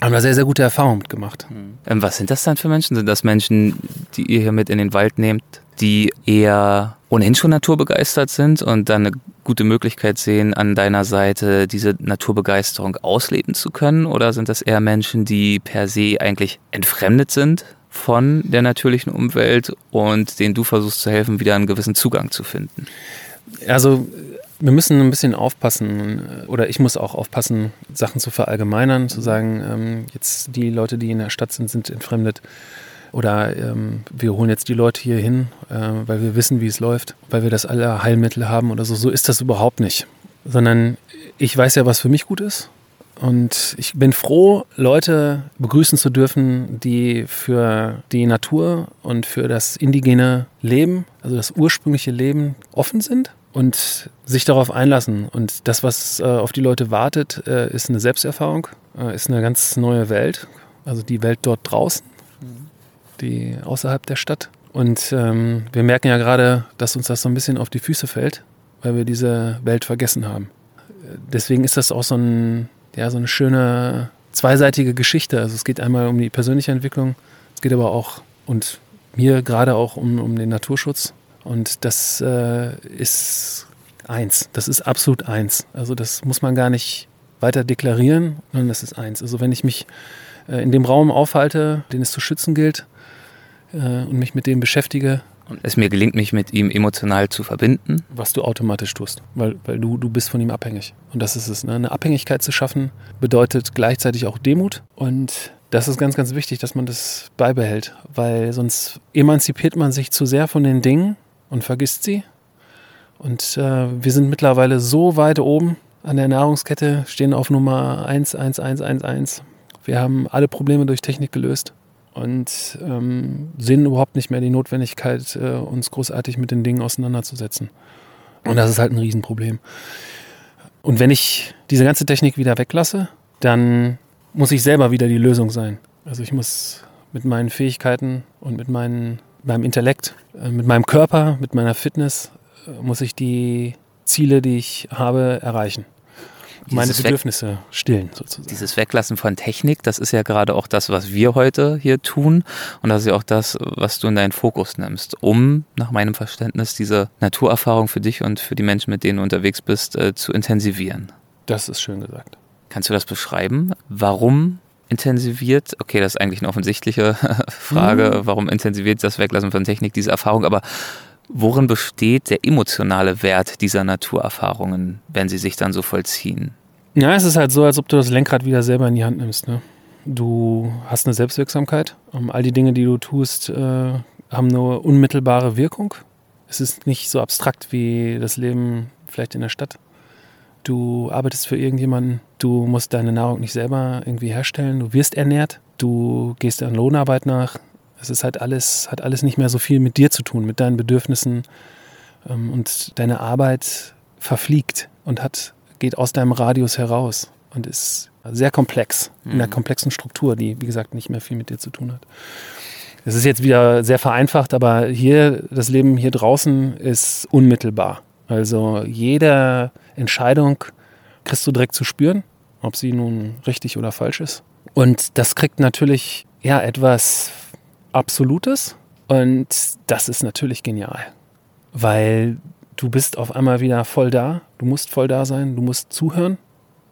haben da sehr, sehr gute Erfahrungen mitgemacht. Hm. Ähm, was sind das dann für Menschen? Sind das Menschen, die ihr hier mit in den Wald nehmt, die eher ohnehin schon naturbegeistert sind und dann eine gute Möglichkeit sehen, an deiner Seite diese Naturbegeisterung ausleben zu können? Oder sind das eher Menschen, die per se eigentlich entfremdet sind von der natürlichen Umwelt und denen du versuchst zu helfen, wieder einen gewissen Zugang zu finden? Also wir müssen ein bisschen aufpassen oder ich muss auch aufpassen, Sachen zu verallgemeinern, zu sagen, ähm, jetzt die Leute, die in der Stadt sind, sind entfremdet. Oder ähm, wir holen jetzt die Leute hier hin, äh, weil wir wissen, wie es läuft, weil wir das alle Heilmittel haben oder so. So ist das überhaupt nicht. Sondern ich weiß ja, was für mich gut ist und ich bin froh, Leute begrüßen zu dürfen, die für die Natur und für das indigene Leben, also das ursprüngliche Leben, offen sind und sich darauf einlassen. Und das, was äh, auf die Leute wartet, äh, ist eine Selbsterfahrung, äh, ist eine ganz neue Welt. Also die Welt dort draußen, die außerhalb der Stadt. Und ähm, wir merken ja gerade, dass uns das so ein bisschen auf die Füße fällt, weil wir diese Welt vergessen haben. Deswegen ist das auch so ein ja, so eine schöne zweiseitige Geschichte. Also es geht einmal um die persönliche Entwicklung, es geht aber auch und mir gerade auch um, um den Naturschutz. Und das äh, ist eins. Das ist absolut eins. Also das muss man gar nicht weiter deklarieren, sondern das ist eins. Also wenn ich mich äh, in dem Raum aufhalte, den es zu schützen gilt, äh, und mich mit dem beschäftige, und es mir gelingt, mich mit ihm emotional zu verbinden. Was du automatisch tust, weil, weil du, du bist von ihm abhängig. Und das ist es. Ne? Eine Abhängigkeit zu schaffen bedeutet gleichzeitig auch Demut. Und das ist ganz, ganz wichtig, dass man das beibehält, weil sonst emanzipiert man sich zu sehr von den Dingen und vergisst sie. Und äh, wir sind mittlerweile so weit oben an der Nahrungskette, stehen auf Nummer 11111. Wir haben alle Probleme durch Technik gelöst und ähm, sehen überhaupt nicht mehr die Notwendigkeit, äh, uns großartig mit den Dingen auseinanderzusetzen. Und das ist halt ein Riesenproblem. Und wenn ich diese ganze Technik wieder weglasse, dann muss ich selber wieder die Lösung sein. Also ich muss mit meinen Fähigkeiten und mit meinen, meinem Intellekt, äh, mit meinem Körper, mit meiner Fitness muss ich die Ziele, die ich habe, erreichen. Meine Dieses Weg- Bedürfnisse stillen sozusagen. Dieses Weglassen von Technik, das ist ja gerade auch das, was wir heute hier tun. Und das ist ja auch das, was du in deinen Fokus nimmst, um, nach meinem Verständnis, diese Naturerfahrung für dich und für die Menschen, mit denen du unterwegs bist, äh, zu intensivieren. Das ist schön gesagt. Kannst du das beschreiben? Warum intensiviert? Okay, das ist eigentlich eine offensichtliche [LAUGHS] Frage. Warum intensiviert das Weglassen von Technik diese Erfahrung? Aber worin besteht der emotionale Wert dieser Naturerfahrungen, wenn sie sich dann so vollziehen? Ja, es ist halt so, als ob du das Lenkrad wieder selber in die Hand nimmst. Ne? Du hast eine Selbstwirksamkeit. Um, all die Dinge, die du tust, äh, haben eine unmittelbare Wirkung. Es ist nicht so abstrakt wie das Leben vielleicht in der Stadt. Du arbeitest für irgendjemanden, du musst deine Nahrung nicht selber irgendwie herstellen, du wirst ernährt, du gehst an Lohnarbeit nach. Es ist halt alles, hat alles nicht mehr so viel mit dir zu tun, mit deinen Bedürfnissen. Ähm, und deine Arbeit verfliegt und hat geht aus deinem Radius heraus und ist sehr komplex, in einer Mhm. komplexen Struktur, die, wie gesagt, nicht mehr viel mit dir zu tun hat. Es ist jetzt wieder sehr vereinfacht, aber hier, das Leben hier draußen ist unmittelbar. Also jede Entscheidung kriegst du direkt zu spüren, ob sie nun richtig oder falsch ist. Und das kriegt natürlich ja etwas Absolutes und das ist natürlich genial, weil du bist auf einmal wieder voll da, du musst voll da sein, du musst zuhören,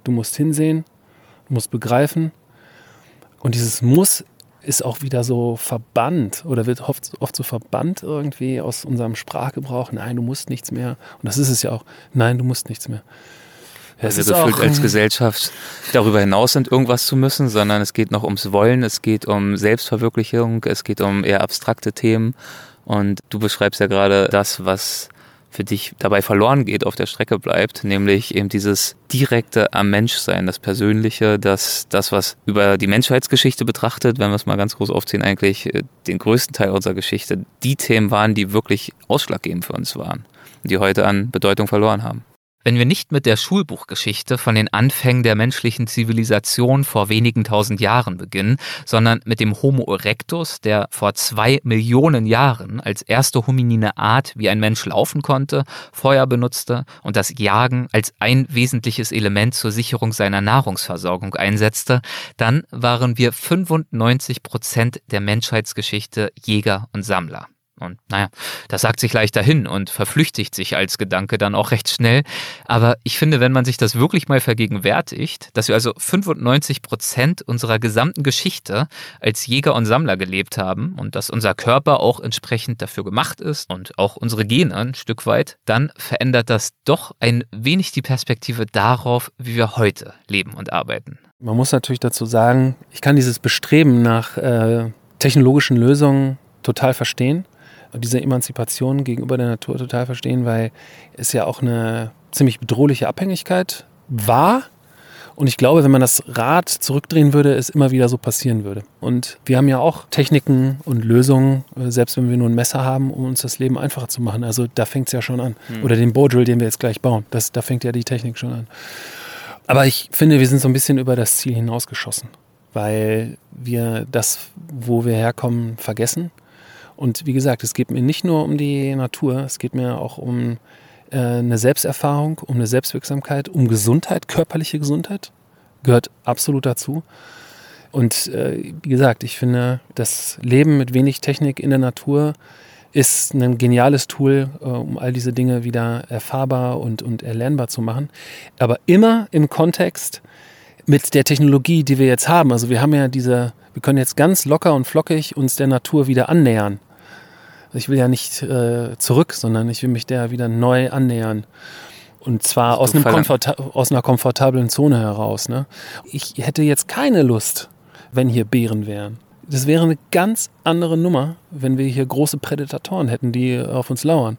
du musst hinsehen, du musst begreifen. Und dieses Muss ist auch wieder so verbannt oder wird oft, oft so verbannt irgendwie aus unserem Sprachgebrauch. Nein, du musst nichts mehr. Und das ist es ja auch. Nein, du musst nichts mehr. Ja, wir gefühlt als Gesellschaft darüber hinaus sind, irgendwas zu müssen, sondern es geht noch ums Wollen, es geht um Selbstverwirklichung, es geht um eher abstrakte Themen. Und du beschreibst ja gerade das, was für dich dabei verloren geht, auf der Strecke bleibt, nämlich eben dieses direkte am Menschsein, das Persönliche, das, das, was über die Menschheitsgeschichte betrachtet, wenn wir es mal ganz groß aufziehen, eigentlich äh, den größten Teil unserer Geschichte, die Themen waren, die wirklich ausschlaggebend für uns waren, die heute an Bedeutung verloren haben. Wenn wir nicht mit der Schulbuchgeschichte von den Anfängen der menschlichen Zivilisation vor wenigen tausend Jahren beginnen, sondern mit dem Homo erectus, der vor zwei Millionen Jahren als erste hominine Art wie ein Mensch laufen konnte, Feuer benutzte und das Jagen als ein wesentliches Element zur Sicherung seiner Nahrungsversorgung einsetzte, dann waren wir 95 Prozent der Menschheitsgeschichte Jäger und Sammler. Und naja, das sagt sich leicht dahin und verflüchtigt sich als Gedanke dann auch recht schnell. Aber ich finde, wenn man sich das wirklich mal vergegenwärtigt, dass wir also 95 Prozent unserer gesamten Geschichte als Jäger und Sammler gelebt haben und dass unser Körper auch entsprechend dafür gemacht ist und auch unsere Gene ein Stück weit, dann verändert das doch ein wenig die Perspektive darauf, wie wir heute leben und arbeiten. Man muss natürlich dazu sagen, ich kann dieses Bestreben nach äh, technologischen Lösungen total verstehen. Und diese Emanzipation gegenüber der Natur total verstehen, weil es ja auch eine ziemlich bedrohliche Abhängigkeit war. Und ich glaube, wenn man das Rad zurückdrehen würde, es immer wieder so passieren würde. Und wir haben ja auch Techniken und Lösungen, äh, selbst wenn wir nur ein Messer haben, um uns das Leben einfacher zu machen. Also da fängt es ja schon an. Oder den Bow Drill, den wir jetzt gleich bauen. Das, da fängt ja die Technik schon an. Aber ich finde, wir sind so ein bisschen über das Ziel hinausgeschossen, weil wir das, wo wir herkommen, vergessen. Und wie gesagt, es geht mir nicht nur um die Natur, es geht mir auch um äh, eine Selbsterfahrung, um eine Selbstwirksamkeit, um Gesundheit, körperliche Gesundheit, gehört absolut dazu. Und äh, wie gesagt, ich finde, das Leben mit wenig Technik in der Natur ist ein geniales Tool, äh, um all diese Dinge wieder erfahrbar und, und erlernbar zu machen. Aber immer im Kontext mit der Technologie, die wir jetzt haben. Also wir haben ja diese, wir können jetzt ganz locker und flockig uns der Natur wieder annähern. Also ich will ja nicht äh, zurück, sondern ich will mich der wieder neu annähern. Und zwar aus, aus einer komfortablen Zone heraus. Ne? Ich hätte jetzt keine Lust, wenn hier Bären wären. Das wäre eine ganz andere Nummer, wenn wir hier große Prädatoren hätten, die auf uns lauern.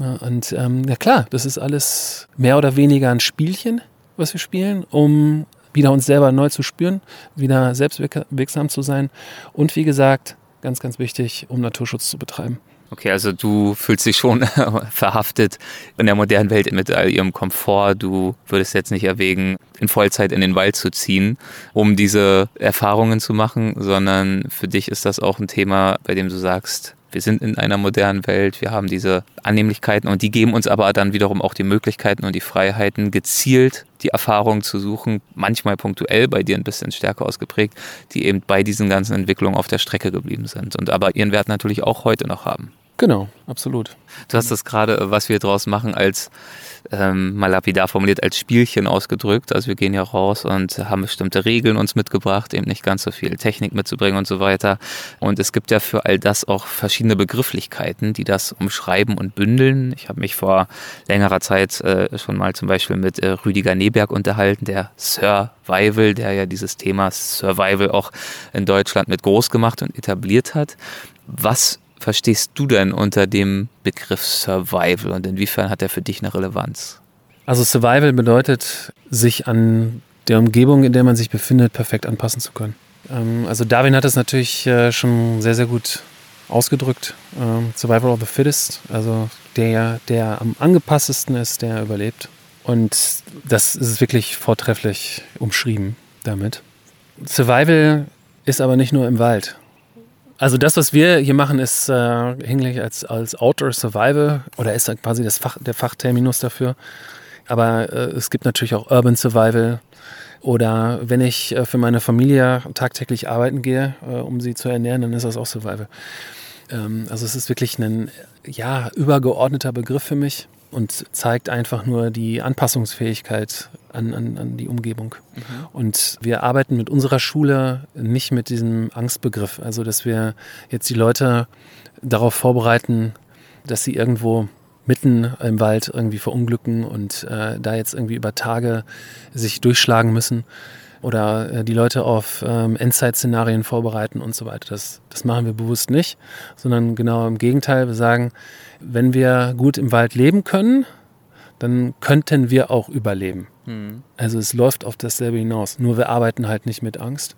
Ja, und ähm, ja klar, das ist alles mehr oder weniger ein Spielchen, was wir spielen, um wieder uns selber neu zu spüren, wieder selbstwirksam zu sein und wie gesagt, ganz, ganz wichtig, um Naturschutz zu betreiben. Okay, also du fühlst dich schon [LAUGHS] verhaftet in der modernen Welt mit all ihrem Komfort. Du würdest jetzt nicht erwägen, in Vollzeit in den Wald zu ziehen, um diese Erfahrungen zu machen, sondern für dich ist das auch ein Thema, bei dem du sagst, wir sind in einer modernen Welt, wir haben diese Annehmlichkeiten und die geben uns aber dann wiederum auch die Möglichkeiten und die Freiheiten, gezielt die Erfahrungen zu suchen, manchmal punktuell, bei dir ein bisschen stärker ausgeprägt, die eben bei diesen ganzen Entwicklungen auf der Strecke geblieben sind und aber ihren Wert natürlich auch heute noch haben. Genau, absolut. Du hast das gerade, was wir draus machen, als ähm, mal lapidar formuliert, als Spielchen ausgedrückt. Also wir gehen ja raus und haben bestimmte Regeln uns mitgebracht, eben nicht ganz so viel Technik mitzubringen und so weiter. Und es gibt ja für all das auch verschiedene Begrifflichkeiten, die das umschreiben und bündeln. Ich habe mich vor längerer Zeit äh, schon mal zum Beispiel mit äh, Rüdiger Neberg unterhalten, der Survival, der ja dieses Thema Survival auch in Deutschland mit groß gemacht und etabliert hat. Was verstehst du denn unter dem Begriff Survival und inwiefern hat er für dich eine Relevanz? Also Survival bedeutet, sich an der Umgebung, in der man sich befindet, perfekt anpassen zu können. Ähm, also Darwin hat es natürlich äh, schon sehr, sehr gut ausgedrückt. Ähm, Survival of the Fittest, also der, der am angepasstesten ist, der überlebt. Und das ist wirklich vortrefflich umschrieben damit. Survival ist aber nicht nur im Wald. Also das, was wir hier machen, ist äh, hinlänglich als, als Outdoor Survival oder ist quasi das Fach, der Fachterminus dafür. Aber äh, es gibt natürlich auch Urban Survival. Oder wenn ich äh, für meine Familie tagtäglich arbeiten gehe, äh, um sie zu ernähren, dann ist das auch Survival. Ähm, also es ist wirklich ein ja, übergeordneter Begriff für mich und zeigt einfach nur die Anpassungsfähigkeit an, an, an die Umgebung. Mhm. Und wir arbeiten mit unserer Schule nicht mit diesem Angstbegriff, also dass wir jetzt die Leute darauf vorbereiten, dass sie irgendwo mitten im Wald irgendwie verunglücken und äh, da jetzt irgendwie über Tage sich durchschlagen müssen oder äh, die Leute auf ähm, Endzeit-Szenarien vorbereiten und so weiter. Das, das machen wir bewusst nicht, sondern genau im Gegenteil. Wir sagen, wenn wir gut im Wald leben können, dann könnten wir auch überleben. Mhm. Also es läuft auf dasselbe hinaus. Nur wir arbeiten halt nicht mit Angst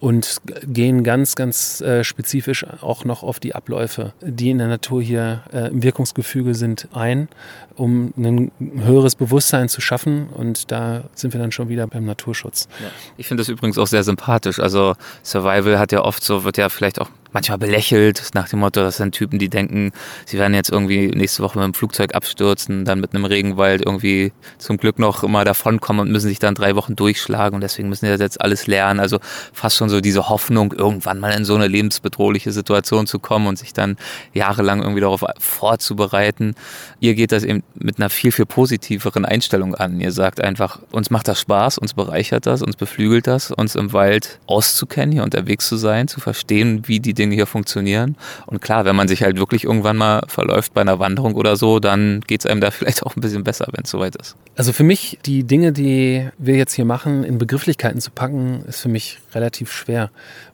und gehen ganz, ganz äh, spezifisch auch noch auf die Abläufe, die in der Natur hier äh, im Wirkungsgefüge sind, ein, um ein höheres Bewusstsein zu schaffen. Und da sind wir dann schon wieder beim Naturschutz. Ja. Ich finde das übrigens auch sehr sympathisch. Also Survival hat ja oft so, wird ja vielleicht auch manchmal belächelt, nach dem Motto, das sind Typen, die denken, sie werden jetzt irgendwie nächste Woche mit dem Flugzeug abstürzen, dann mit einem Regenwald irgendwie zum Glück noch immer davonkommen und müssen sich dann drei Wochen durchschlagen und deswegen müssen sie jetzt alles lernen. Also fast schon so diese Hoffnung, irgendwann mal in so eine lebensbedrohliche Situation zu kommen und sich dann jahrelang irgendwie darauf vorzubereiten. Ihr geht das eben mit einer viel, viel positiveren Einstellung an. Ihr sagt einfach, uns macht das Spaß, uns bereichert das, uns beflügelt das, uns im Wald auszukennen, hier unterwegs zu sein, zu verstehen, wie die Dinge Dinge hier funktionieren. Und klar, wenn man sich halt wirklich irgendwann mal verläuft bei einer Wanderung oder so, dann geht es einem da [LAUGHS] vielleicht auch ein bisschen besser, wenn es soweit ist. Also für mich, die Dinge, die wir jetzt hier machen, in Begrifflichkeiten zu packen, ist für mich relativ schwer,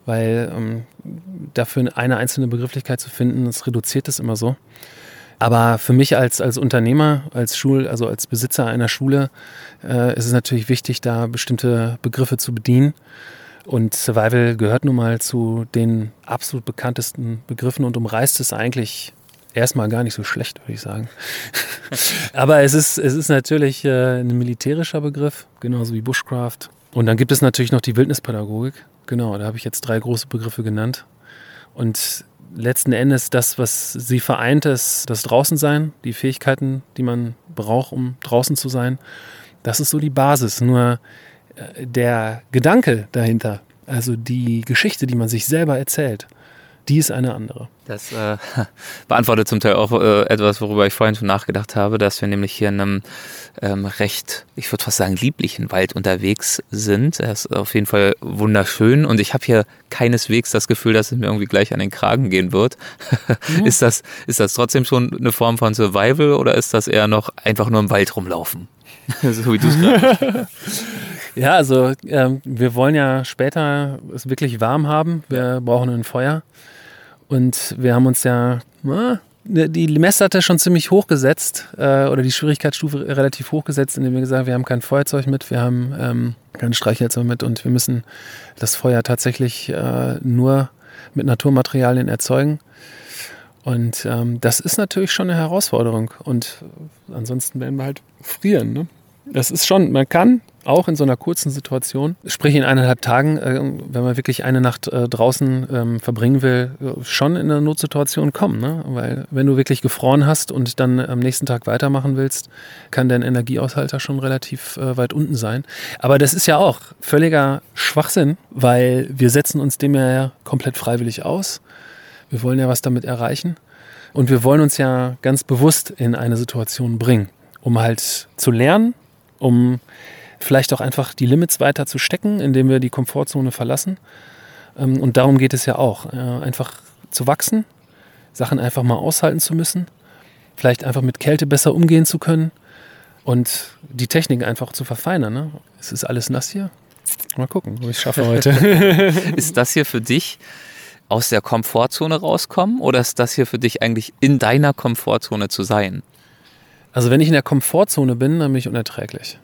weil ähm, dafür eine einzelne Begrifflichkeit zu finden, das reduziert es immer so. Aber für mich als, als Unternehmer, als Schul, also als Besitzer einer Schule, äh, ist es natürlich wichtig, da bestimmte Begriffe zu bedienen. Und Survival gehört nun mal zu den absolut bekanntesten Begriffen und umreißt es eigentlich erstmal gar nicht so schlecht, würde ich sagen. [LAUGHS] Aber es ist, es ist natürlich äh, ein militärischer Begriff, genauso wie Bushcraft. Und dann gibt es natürlich noch die Wildnispädagogik. Genau, da habe ich jetzt drei große Begriffe genannt. Und letzten Endes das, was sie vereint, ist das Draußensein, die Fähigkeiten, die man braucht, um draußen zu sein. Das ist so die Basis. Nur der Gedanke dahinter, also die Geschichte, die man sich selber erzählt, die ist eine andere. Das äh, [LAUGHS] beantwortet zum Teil auch äh, etwas, worüber ich vorhin schon nachgedacht habe, dass wir nämlich hier in einem ähm, recht, ich würde fast sagen, lieblichen Wald unterwegs sind. Er ist auf jeden Fall wunderschön und ich habe hier keineswegs das Gefühl, dass es mir irgendwie gleich an den Kragen gehen wird. [LAUGHS] Mhm. ist, das, ist das trotzdem schon eine Form von Survival oder ist das eher noch einfach nur im Wald rumlaufen? [LAUGHS] so wie du es gerade Ja, also ähm, wir wollen ja später es wirklich warm haben. Wir brauchen ein Feuer. Und wir haben uns ja na, die Messlatte schon ziemlich hochgesetzt äh, oder die Schwierigkeitsstufe relativ hochgesetzt, indem wir gesagt haben, wir haben kein Feuerzeug mit, wir haben ähm, keine Streichhölzer mit und wir müssen das Feuer tatsächlich äh, nur mit Naturmaterialien erzeugen. Und ähm, das ist natürlich schon eine Herausforderung. Und ansonsten werden wir halt frieren. Ne? Das ist schon, man kann auch in so einer kurzen Situation, sprich in eineinhalb Tagen, äh, wenn man wirklich eine Nacht äh, draußen ähm, verbringen will, äh, schon in eine Notsituation kommen. Ne? Weil wenn du wirklich gefroren hast und dann am nächsten Tag weitermachen willst, kann dein Energieaushalter schon relativ weit unten sein. Aber das ist ja auch völliger Schwachsinn, weil wir setzen uns dem ja komplett freiwillig aus. Wir wollen ja was damit erreichen. Und wir wollen uns ja ganz bewusst in eine Situation bringen, um halt zu lernen, um vielleicht auch einfach die Limits weiter zu stecken, indem wir die Komfortzone verlassen. Ähm, und darum geht es ja auch, einfach zu wachsen, Sachen einfach mal aushalten zu müssen, vielleicht einfach mit Kälte besser umgehen zu können und die Technik einfach zu verfeinern. Ne? Es ist alles nass hier. Mal gucken, wo ich es schaffe heute. [LAUGHS] [LAUGHS] ist das hier für dich aus der Komfortzone rauskommen oder ist das hier für dich eigentlich in deiner Komfortzone zu sein? Also wenn ich in der Komfortzone bin, dann bin ich unerträglich.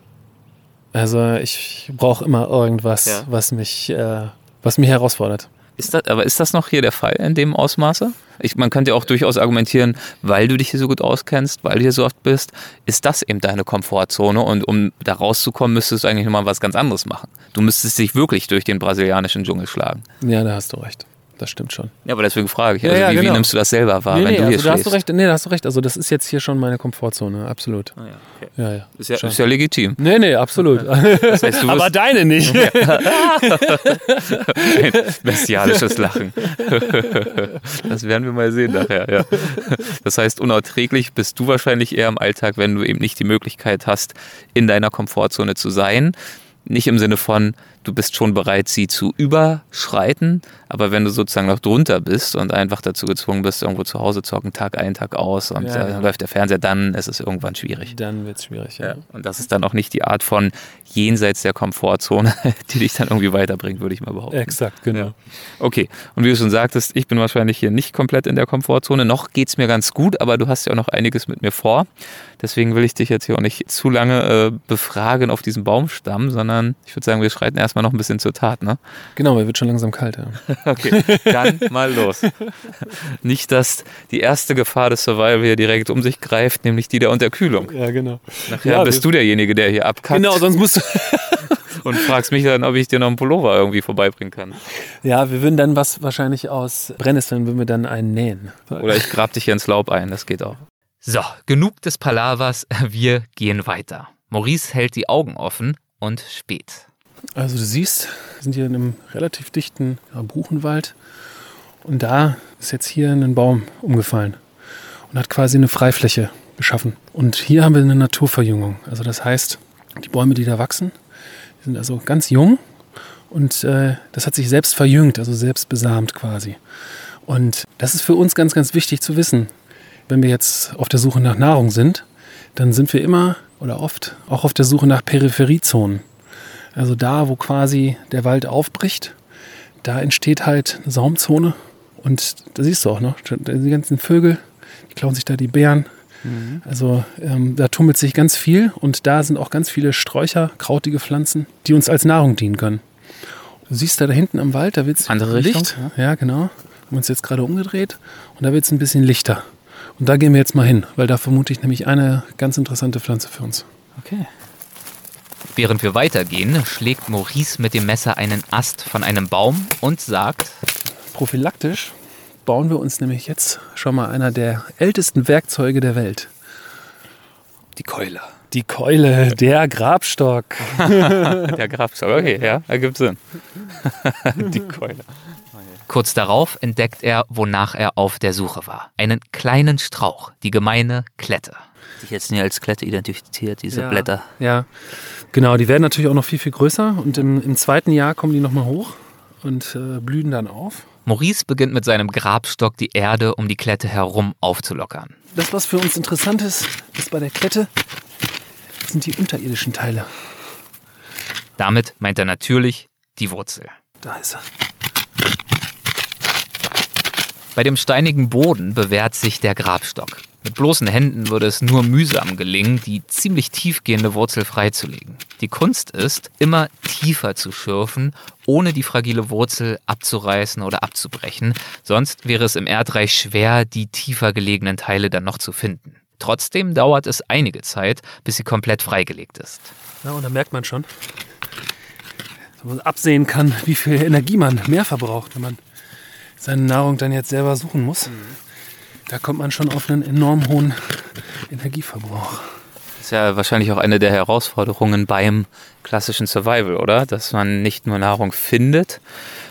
Also ich brauche immer irgendwas, ja. was mich, äh, was mich herausfordert. Ist das, aber ist das noch hier der Fall in dem Ausmaße? Ich, man könnte ja auch durchaus argumentieren, weil du dich hier so gut auskennst, weil du hier so oft bist, ist das eben deine Komfortzone und um da rauszukommen, müsstest du eigentlich nochmal was ganz anderes machen. Du müsstest dich wirklich durch den brasilianischen Dschungel schlagen. Ja, da hast du recht das stimmt schon. Ja, aber deswegen frage ich, also ja, ja, wie, genau. wie, nimmst du das selber wahr, nee, wenn nee, du also hier da stehst? Hast du recht, nee, da hast du recht. Also das ist jetzt hier schon meine Komfortzone, absolut. Ah, ja, okay. ja, ja. Ist, ja, ist ja legitim. Nee, nee, absolut. [LAUGHS] Das heißt, aber deine nicht. [LAUGHS] Ein bestialisches Lachen. [LAUGHS] Das werden wir mal sehen nachher, ja. Das heißt, unerträglich bist du wahrscheinlich eher im Alltag, wenn du eben nicht die Möglichkeit hast, in deiner Komfortzone zu sein. Nicht im Sinne von, du bist schon bereit, sie zu überschreiten, aber wenn du sozusagen noch drunter bist und einfach dazu gezwungen bist, irgendwo zu Hause zu hocken, Tag ein, Tag aus und ja, ja. läuft der Fernseher, dann ist es irgendwann schwierig. Dann wird es schwierig, ja. ja. Und das ist dann auch nicht die Art von jenseits der Komfortzone, [LAUGHS] die dich dann irgendwie weiterbringt, würde ich mal behaupten. Exakt, genau. Okay, und wie du schon sagtest, ich bin wahrscheinlich hier nicht komplett in der Komfortzone. Noch geht es mir ganz gut, aber du hast ja auch noch einiges mit mir vor. Deswegen will ich dich jetzt hier auch nicht zu lange äh, befragen auf diesem Baumstamm, sondern ich würde sagen, wir schreiten erstmal noch ein bisschen zur Tat, ne? Genau, mir wird schon langsam kalt, ja. [LAUGHS] okay, dann mal los. Nicht, dass die erste Gefahr des Survival hier direkt um sich greift, nämlich die der Unterkühlung. Ja, genau. Nachher ja, bist du derjenige, der hier abkackt. Genau, sonst musst du. [LAUGHS] und fragst mich dann, ob ich dir noch einen Pullover irgendwie vorbeibringen kann. Ja, wir würden dann was wahrscheinlich aus Brennnesseln, würden wir dann einen nähen. Oder ich grab dich hier ins Laub ein, das geht auch. So, genug des Palavers, [LAUGHS] wir gehen weiter. Maurice hält die Augen offen und spät. Also du siehst, wir sind hier in einem relativ dichten Buchenwald und da ist jetzt hier ein Baum umgefallen und hat quasi eine Freifläche geschaffen. Und hier haben wir eine Naturverjüngung. Also das heißt, die Bäume, die da wachsen, sind also ganz jung und äh, das hat sich selbst verjüngt, also selbst besamt quasi. Und das ist für uns ganz, ganz wichtig zu wissen wenn wir jetzt auf der Suche nach Nahrung sind, dann sind wir immer oder oft auch auf der Suche nach Peripheriezonen. Also da, wo quasi der Wald aufbricht, da entsteht halt eine Saumzone. Und da siehst du auch noch, die ganzen Vögel, die klauen sich da die Beeren. Mhm. Also ähm, da tummelt sich ganz viel und da sind auch ganz viele Sträucher, krautige Pflanzen, die uns als Nahrung dienen können. Du siehst da, da hinten am Wald, da wird es Licht. Richtung, ja. ja, genau. Wir haben uns jetzt gerade umgedreht und da wird es ein bisschen lichter. Und da gehen wir jetzt mal hin, weil da vermute ich nämlich eine ganz interessante Pflanze für uns. Okay. Während wir weitergehen, schlägt Maurice mit dem Messer einen Ast von einem Baum und sagt: Prophylaktisch bauen wir uns nämlich jetzt schon mal einer der ältesten Werkzeuge der Welt. Die Keule. Die Keule, der Grabstock. [LAUGHS] der Grabstock, okay, ja, ergibt Sinn. [LAUGHS] Die Keule. Kurz darauf entdeckt er, wonach er auf der Suche war. Einen kleinen Strauch, die gemeine Klette. Die jetzt nie als Klette identifiziert, diese ja, Blätter. Ja, genau. Die werden natürlich auch noch viel, viel größer. Und im, im zweiten Jahr kommen die nochmal hoch und äh, blühen dann auf. Maurice beginnt mit seinem Grabstock die Erde um die Klette herum aufzulockern. Das, was für uns interessant ist, ist bei der Klette, sind die unterirdischen Teile. Damit meint er natürlich die Wurzel. Da ist er. Bei dem steinigen Boden bewährt sich der Grabstock. Mit bloßen Händen würde es nur mühsam gelingen, die ziemlich tiefgehende Wurzel freizulegen. Die Kunst ist, immer tiefer zu schürfen, ohne die fragile Wurzel abzureißen oder abzubrechen, sonst wäre es im Erdreich schwer, die tiefer gelegenen Teile dann noch zu finden. Trotzdem dauert es einige Zeit, bis sie komplett freigelegt ist. Ja, und da merkt man schon, dass man absehen kann, wie viel Energie man mehr verbraucht, wenn man seine Nahrung dann jetzt selber suchen muss. Da kommt man schon auf einen enorm hohen Energieverbrauch. Das ist ja wahrscheinlich auch eine der Herausforderungen beim klassischen Survival, oder? Dass man nicht nur Nahrung findet,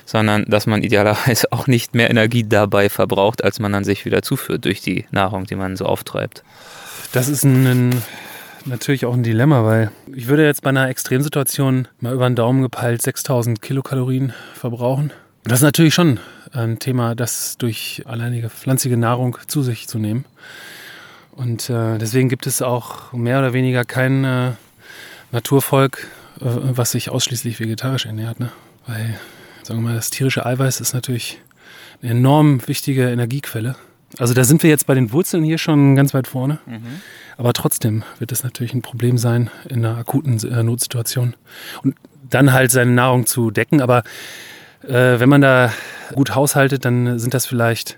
sondern dass man idealerweise auch nicht mehr Energie dabei verbraucht, als man dann sich wieder zuführt durch die Nahrung, die man so auftreibt. Das ist ein, ein, natürlich auch ein Dilemma, weil ich würde jetzt bei einer Extremsituation mal über den Daumen gepeilt 6000 Kilokalorien verbrauchen. Und das ist natürlich schon ein Thema, das durch alleinige pflanzliche Nahrung zu sich zu nehmen. Und äh, deswegen gibt es auch mehr oder weniger kein äh, Naturvolk, äh, was sich ausschließlich vegetarisch ernährt. Ne? Weil, sagen wir mal, das tierische Eiweiß ist natürlich eine enorm wichtige Energiequelle. Also da sind wir jetzt bei den Wurzeln hier schon ganz weit vorne. Mhm. Aber trotzdem wird es natürlich ein Problem sein in einer akuten äh, Notsituation. Und dann halt seine Nahrung zu decken. Aber äh, wenn man da gut haushaltet, dann sind das vielleicht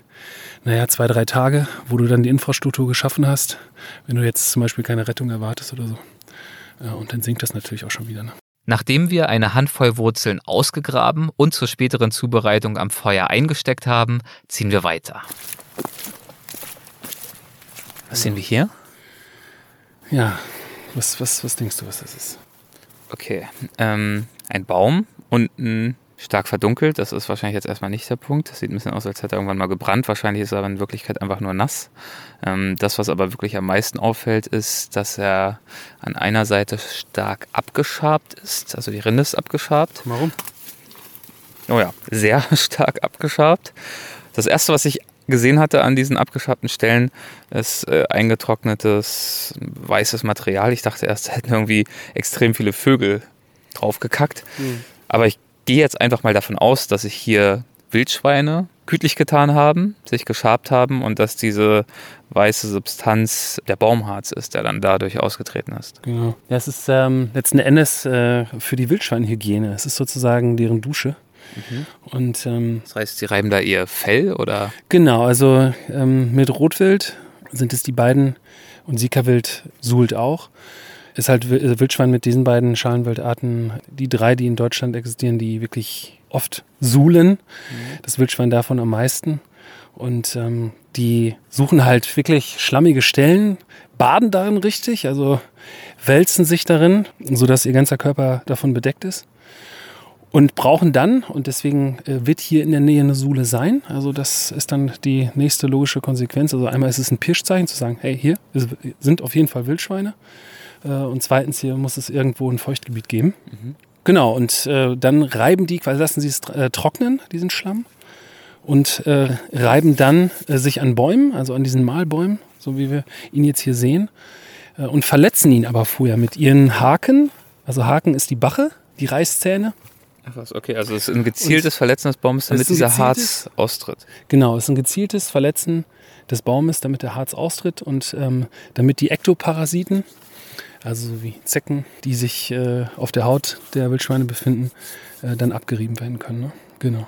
naja, zwei, drei Tage, wo du dann die Infrastruktur geschaffen hast, wenn du jetzt zum Beispiel keine Rettung erwartest oder so. Ja, und dann sinkt das natürlich auch schon wieder. Ne? Nachdem wir eine Handvoll Wurzeln ausgegraben und zur späteren Zubereitung am Feuer eingesteckt haben, ziehen wir weiter. Was sehen wir hier? Ja, was, was, was denkst du, was das ist? Okay, ähm, ein Baum und ein stark verdunkelt. Das ist wahrscheinlich jetzt erstmal nicht der Punkt. Das sieht ein bisschen aus, als hätte er irgendwann mal gebrannt. Wahrscheinlich ist er aber in Wirklichkeit einfach nur nass. Ähm, das, was aber wirklich am meisten auffällt, ist, dass er an einer Seite stark abgeschabt ist. Also die Rinde ist abgeschabt. Warum? Oh ja, sehr [LAUGHS] stark abgeschabt. Das erste, was ich gesehen hatte an diesen abgeschabten Stellen, ist äh, eingetrocknetes weißes Material. Ich dachte erst, da hätten irgendwie extrem viele Vögel draufgekackt. Mhm. Aber ich gehe jetzt einfach mal davon aus, dass sich hier Wildschweine gütlich getan haben, sich geschabt haben und dass diese weiße Substanz der Baumharz ist, der dann dadurch ausgetreten ist. Genau. Ja, es ist ähm, letzten Endes äh, für die Wildschweinhygiene. Es ist sozusagen deren Dusche. Mhm. Und, ähm, das heißt, sie reiben da ihr Fell oder? Genau, also ähm, mit Rotwild sind es die beiden und Sikawild suhlt auch ist halt äh, Wildschwein mit diesen beiden Schalenwildarten die drei, die in Deutschland existieren, die wirklich oft suhlen. Mhm. Das Wildschwein davon am meisten. Und ähm, die suchen halt wirklich schlammige Stellen, baden darin richtig, also wälzen sich darin, sodass ihr ganzer Körper davon bedeckt ist. Und brauchen dann, und deswegen äh, wird hier in der Nähe eine Suhle sein, also das ist dann die nächste logische Konsequenz. Also einmal ist es ein Pirschzeichen zu sagen, hey, hier sind auf jeden Fall Wildschweine. Äh, und zweitens hier muss es irgendwo ein Feuchtgebiet geben. Mhm. Genau, und äh, dann reiben die, quasi lassen sie es äh, trocknen, diesen Schlamm. Und äh, reiben dann äh, sich an Bäumen, also an diesen Mahlbäumen, so wie wir ihn jetzt hier sehen. Äh, und verletzen ihn aber vorher mit ihren Haken. Also Haken ist die Bache, die Reißzähne. Ach was, okay, also es ist ein gezieltes und Verletzen des Baumes, damit dieser Harz austritt. Genau, es ist ein gezieltes Verletzen des Baumes, damit der Harz austritt und ähm, damit die Ektoparasiten, also so wie Zecken, die sich äh, auf der Haut der Wildschweine befinden, äh, dann abgerieben werden können. Ne? Genau.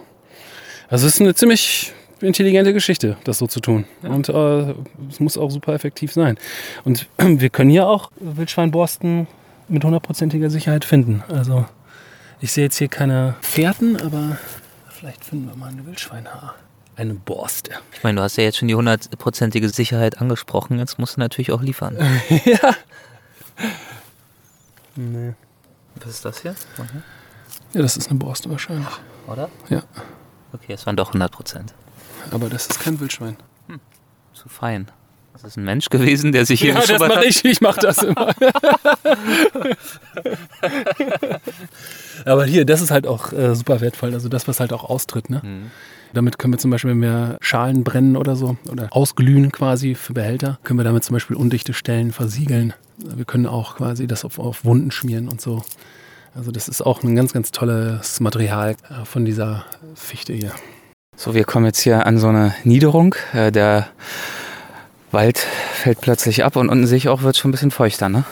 Also es ist eine ziemlich intelligente Geschichte, das so zu tun. Ja. Und äh, es muss auch super effektiv sein. Und [CLEARS THROAT] wir können hier auch Wildschweinborsten mit hundertprozentiger Sicherheit finden. Also ich sehe jetzt hier keine Fährten, aber vielleicht finden wir mal eine Wildschweinhaar. Eine Borste. Ich meine, du hast ja jetzt schon die hundertprozentige Sicherheit angesprochen. Jetzt musst du natürlich auch liefern. [LAUGHS] ja, Nee. Was ist das hier? Mhm. Ja, das ist eine Borste wahrscheinlich. Oder? Ja. Okay, es waren doch 100 Prozent. Aber das ist kein Wildschwein. Hm. Zu fein. Das ist ein Mensch gewesen, der sich hier Ja, das mache ich. Ich mache das immer. [LAUGHS] Aber hier, das ist halt auch äh, super wertvoll. Also das, was halt auch austritt. Ne? Mhm. Damit können wir zum Beispiel, wenn wir Schalen brennen oder so, oder ausglühen quasi für Behälter, können wir damit zum Beispiel undichte Stellen versiegeln. Wir können auch quasi das auf, auf Wunden schmieren und so. Also das ist auch ein ganz, ganz tolles Material äh, von dieser Fichte hier. So, wir kommen jetzt hier an so eine Niederung. Äh, der Wald fällt plötzlich ab und unten sehe ich auch, wird schon ein bisschen feuchter, ne?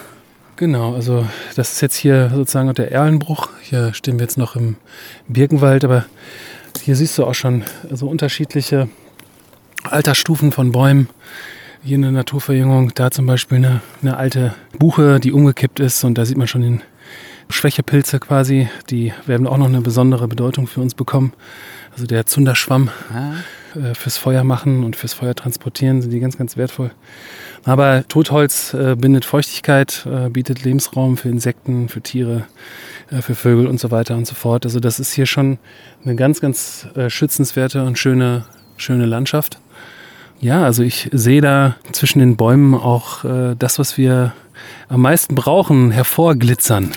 Genau, also das ist jetzt hier sozusagen der Erlenbruch. Hier stehen wir jetzt noch im Birkenwald, aber hier siehst du auch schon so unterschiedliche Altersstufen von Bäumen. hier eine Naturverjüngung, da zum Beispiel eine, eine alte Buche, die umgekippt ist und da sieht man schon den Schwächepilze quasi, die werden auch noch eine besondere Bedeutung für uns bekommen. Also der Zunderschwamm äh, fürs Feuer machen und fürs Feuer transportieren sind die ganz, ganz wertvoll. Aber Totholz äh, bindet Feuchtigkeit, äh, bietet Lebensraum für Insekten, für Tiere, äh, für Vögel und so weiter und so fort. Also das ist hier schon eine ganz, ganz äh, schützenswerte und schöne, schöne Landschaft. Ja, also ich sehe da zwischen den Bäumen auch äh, das, was wir am meisten brauchen, hervorglitzern.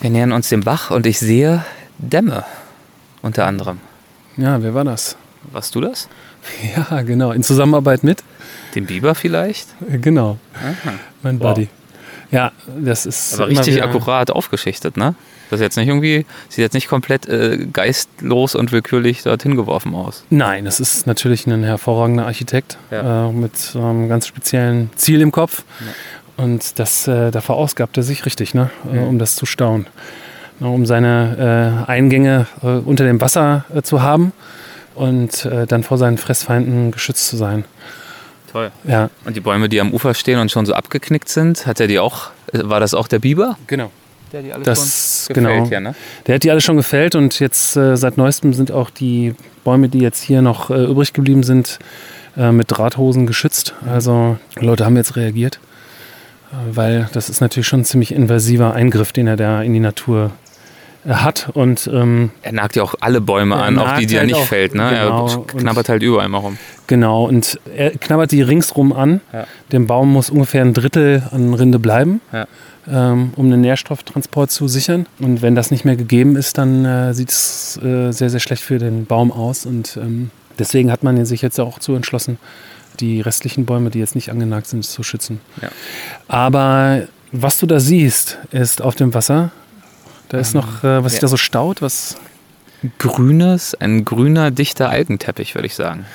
Wir nähern uns dem Bach und ich sehe Dämme unter anderem. Ja, wer war das? Warst du das? [LAUGHS] Ja, genau. In Zusammenarbeit mit? Den Biber vielleicht? Äh, Genau, Aha. mein Wow. Buddy. Ja, das ist. Aber richtig wieder- akkurat aufgeschichtet, ne? Das ist jetzt nicht irgendwie, sieht jetzt nicht komplett äh, geistlos und willkürlich dorthin geworfen aus. Nein, das ist natürlich ein hervorragender Architekt Ja. äh, mit so einem ganz speziellen Ziel im Kopf. Und das, äh, da verausgabt er sich richtig, ne? äh, Mhm. um das zu staunen. Ne, um seine äh, Eingänge unter dem Wasser zu haben und äh, dann vor seinen Fressfeinden geschützt zu sein. Toll. Ja, Und die Bäume, die am Ufer stehen und schon so abgeknickt sind, hat er die auch, äh, war das auch der Biber? genau. Der die alle Das, schon gefällt genau. hier, ne? Der hat die alle schon gefällt und jetzt äh, seit neuestem sind auch die Bäume, die jetzt hier noch äh, übrig geblieben sind, äh, mit Drahthosen geschützt. Also Leute haben jetzt reagiert, äh, weil das ist natürlich schon ein ziemlich invasiver Eingriff, den er da in die Natur hat. Und ähm, Er nagt ja auch alle Bäume Er an, auch die, die er halt nicht auch, fällt, ne? genau. er Und- knabbert halt überall mal rum. genau, und er knabbert die ringsrum an. Ja. Dem Baum muss ungefähr ein Drittel an Rinde bleiben. Ja. ähm, um den Nährstofftransport zu sichern. Und wenn das nicht mehr gegeben ist, dann äh, sieht es äh, sehr, sehr schlecht für den Baum aus. Und ähm, deswegen hat man sich jetzt auch zu entschlossen, die restlichen Bäume, die jetzt nicht angenagt sind, zu schützen. Ja. Aber was du da siehst, ist auf dem Wasser, da ist noch, äh, was sich Ähm, ja. da so staut, was Grünes, ein grüner, dichter Algenteppich, würde ich sagen.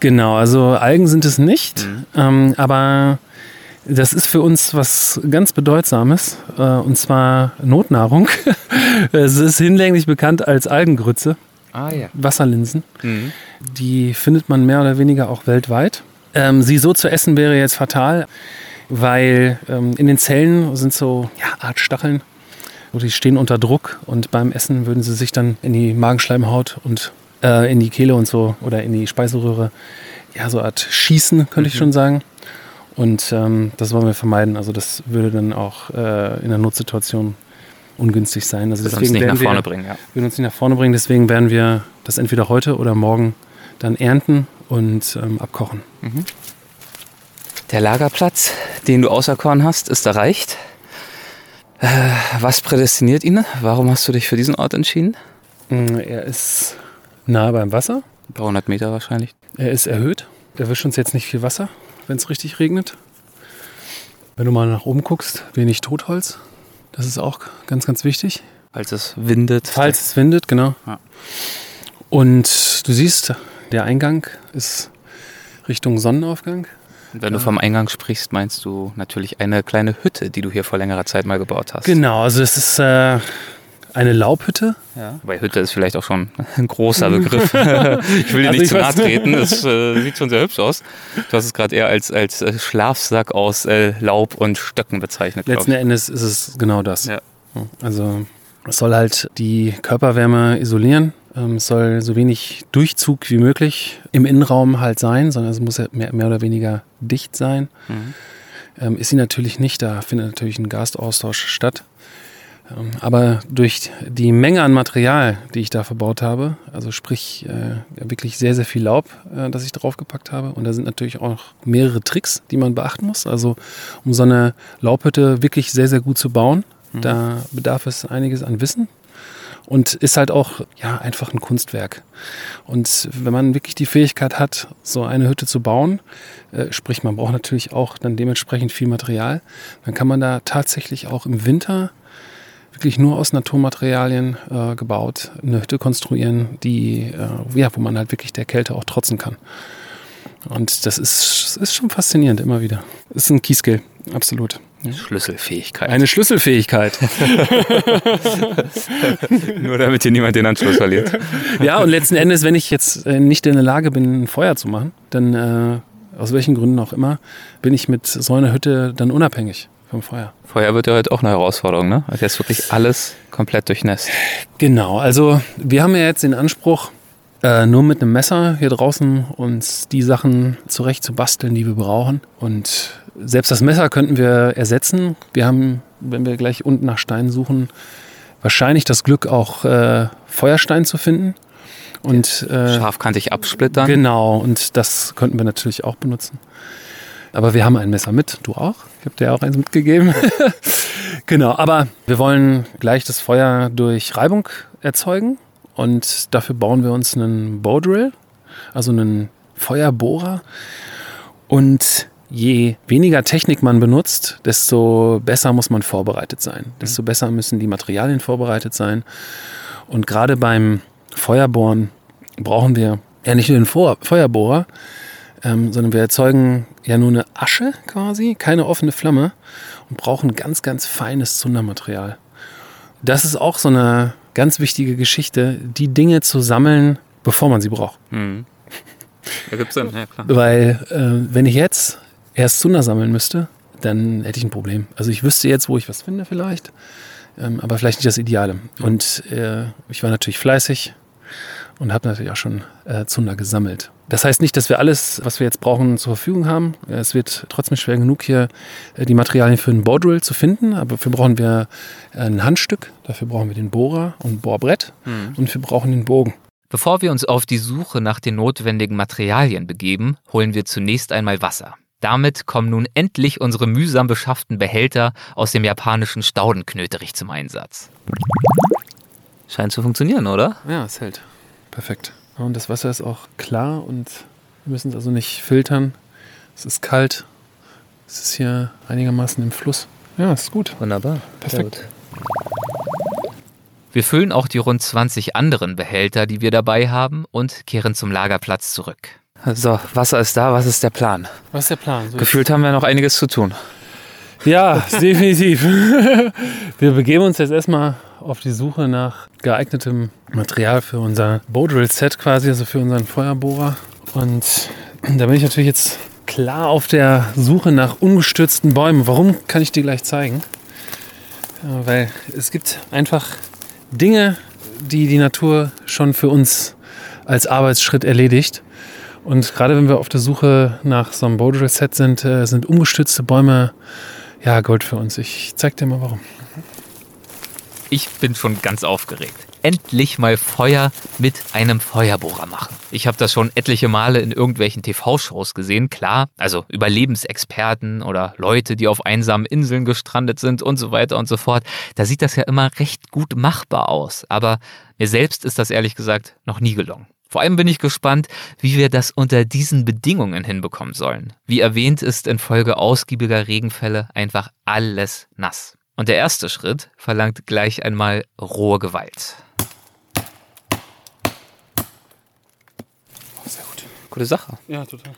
Genau, also Algen sind es nicht, Mhm. ähm, aber das ist für uns was ganz Bedeutsames, äh, und zwar Notnahrung. [LAUGHS] es ist hinlänglich bekannt als Algengrütze, Ah ja. Wasserlinsen. Mhm. Die findet man mehr oder weniger auch weltweit. Ähm, sie so zu essen wäre jetzt fatal, weil ähm, in den Zellen sind so ja, Art Stacheln. Die stehen unter Druck und beim Essen würden sie sich dann in die Magenschleimhaut und äh, in die Kehle und so oder in die Speiseröhre, ja, so eine Art schießen, könnte ich schon sagen. Und ähm, das wollen wir vermeiden. Also das würde dann auch äh, in einer Notsituation ungünstig sein. Also Das uns nicht nach werden wir- vorne bringen, ja. würden uns nicht nach vorne bringen. Deswegen werden wir das entweder heute oder morgen dann ernten und ähm, abkochen. Der Lagerplatz, den du auserkoren hast, ist erreicht. Äh, was prädestiniert ihn? Warum hast du dich für diesen Ort entschieden? Mm, Er ist nah beim Wasser. Ein paar hundert Meter wahrscheinlich. Er ist erhöht. Erwischt uns jetzt nicht viel Wasser, wenn es richtig regnet. Wenn du mal nach oben guckst, wenig Totholz. Das ist auch ganz, ganz wichtig. Falls es windet. Falls es windet, genau. Ja. Und du siehst, der Eingang ist Richtung Sonnenaufgang. Wenn du vom Eingang sprichst, meinst du natürlich eine kleine Hütte, die du hier vor längerer Zeit mal gebaut hast. Genau, also es ist äh, eine Laubhütte. Ja. Wobei Hütte ist vielleicht auch schon ein großer Begriff. [LAUGHS] ich will dir Also nicht ich zu nahe treten, das äh, sieht schon sehr hübsch aus. Du hast es gerade eher als, als äh, Schlafsack aus äh, Laub und Stöcken bezeichnet. Letzten. Endes ist es genau das. Ja. Also es soll halt die Körperwärme isolieren. Ähm, Es soll so wenig Durchzug wie möglich im Innenraum halt sein, sondern es muss ja mehr, mehr oder weniger dicht sein. Mhm. Ähm, ist sie natürlich nicht, da findet natürlich ein Gasaustausch statt. Ähm, aber durch die Menge an Material, die ich da verbaut habe, also sprich äh, wirklich sehr, sehr viel Laub, äh, das ich draufgepackt habe. Und da sind natürlich auch mehrere Tricks, die man beachten muss. Also um so eine Laubhütte wirklich sehr, sehr gut zu bauen, da bedarf es einiges an Wissen. Und ist halt auch ja, einfach ein Kunstwerk. Und wenn man wirklich die Fähigkeit hat, so eine Hütte zu bauen, äh, sprich man braucht natürlich auch dann dementsprechend viel Material, dann kann man da tatsächlich auch im Winter wirklich nur aus Naturmaterialien äh, gebaut eine Hütte konstruieren, die, äh, ja, wo man halt wirklich der Kälte auch trotzen kann. Und das ist, ist schon faszinierend immer wieder. Ist ein Keyskill, absolut. Schlüsselfähigkeit. Eine Schlüsselfähigkeit. [LAUGHS] Nur damit hier niemand den Anschluss verliert. ja, und letzten Endes, wenn ich jetzt äh, nicht in der Lage bin, ein Feuer zu machen, dann äh, aus welchen Gründen auch immer, bin ich mit so einer Hütte dann unabhängig vom Feuer. Feuer wird ja heute auch eine Herausforderung, ne? Also jetzt wirklich alles komplett durchnässt. Genau, also wir haben ja jetzt den Anspruch, äh, nur mit einem Messer hier draußen uns die Sachen zurecht zu basteln, die wir brauchen. Und selbst das Messer könnten wir ersetzen. Wir haben, wenn wir gleich unten nach Steinen suchen, wahrscheinlich das Glück, auch äh, Feuerstein zu finden. Und, äh, Scharf kann sich absplittern. Genau, und das könnten wir natürlich auch benutzen. Aber wir haben ein Messer mit, du auch. Ich habe dir auch eins mitgegeben. [LAUGHS] genau, aber wir wollen gleich das Feuer durch Reibung erzeugen und dafür bauen wir uns einen Bowdrill, also einen Feuerbohrer. Und je weniger Technik man benutzt, desto besser muss man vorbereitet sein. Desto besser müssen die Materialien vorbereitet sein. Und gerade beim Feuerbohren brauchen wir ja nicht nur den Feuerbohrer, ähm, sondern wir erzeugen ja nur eine Asche quasi, keine offene Flamme und brauchen ganz, ganz feines Zundermaterial. Das ist auch so eine ganz wichtige Geschichte, die Dinge zu sammeln, bevor man sie braucht. Mhm. Ja, gibt's Sinn, ja klar. Weil äh, wenn ich jetzt erst Zunder sammeln müsste, dann hätte ich ein Problem. Also ich wüsste jetzt, wo ich was finde vielleicht, ähm, aber vielleicht nicht das Ideale. Und äh, ich war natürlich fleißig und habe natürlich auch schon äh, Zunder gesammelt. Das heißt nicht, dass wir alles, was wir jetzt brauchen, zur Verfügung haben. Es wird trotzdem schwer genug, hier äh, die Materialien für einen Boardrill zu finden. Aber dafür brauchen wir ein Handstück, dafür brauchen wir den Bohrer und ein Bohrbrett mhm. und wir brauchen den Bogen. Bevor wir uns auf die Suche nach den notwendigen Materialien begeben, holen wir zunächst einmal Wasser. Damit kommen nun endlich unsere mühsam beschafften Behälter aus dem japanischen Staudenknöterich zum Einsatz. Scheint zu funktionieren, oder? Ja, es hält. Perfekt. Und das Wasser ist auch klar und wir müssen es also nicht filtern. Es ist kalt. Es ist hier einigermaßen im Fluss. Ja, ist gut. Wunderbar. Perfekt. Wir füllen auch die rund 20 anderen Behälter, die wir dabei haben, und kehren zum Lagerplatz zurück. So, Wasser ist da. Was ist der Plan? Was ist der Plan? So Gefühlt haben wir noch einiges zu tun. Ja, [LAUGHS] definitiv. [LAUGHS] wir begeben uns jetzt erstmal auf die Suche nach geeignetem Material für unser Bowdrill-Set quasi, also für unseren Feuerbohrer. Und da bin ich natürlich jetzt klar auf der Suche nach ungestürzten Bäumen. Warum kann ich dir gleich zeigen? Ja, weil es gibt einfach Dinge, die die Natur schon für uns als Arbeitsschritt erledigt. Und gerade wenn wir auf der Suche nach so einem Bowdrill-Set sind, äh, sind ungestützte Bäume ja Gold für uns. Ich zeig dir mal warum. Ich bin schon ganz aufgeregt. Endlich mal Feuer mit einem Feuerbohrer machen. Ich habe das schon etliche Male in irgendwelchen TV-Shows gesehen, klar. Also Überlebensexperten oder Leute, die auf einsamen Inseln gestrandet sind und so weiter und so fort. Da sieht das ja immer recht gut machbar aus. Aber mir selbst ist das ehrlich gesagt noch nie gelungen. Vor allem bin ich gespannt, wie wir das unter diesen Bedingungen hinbekommen sollen. Wie erwähnt ist infolge ausgiebiger Regenfälle einfach alles nass. Und der erste Schritt verlangt gleich einmal rohe Gewalt. Sehr gut. Gute Sache. Ja, total.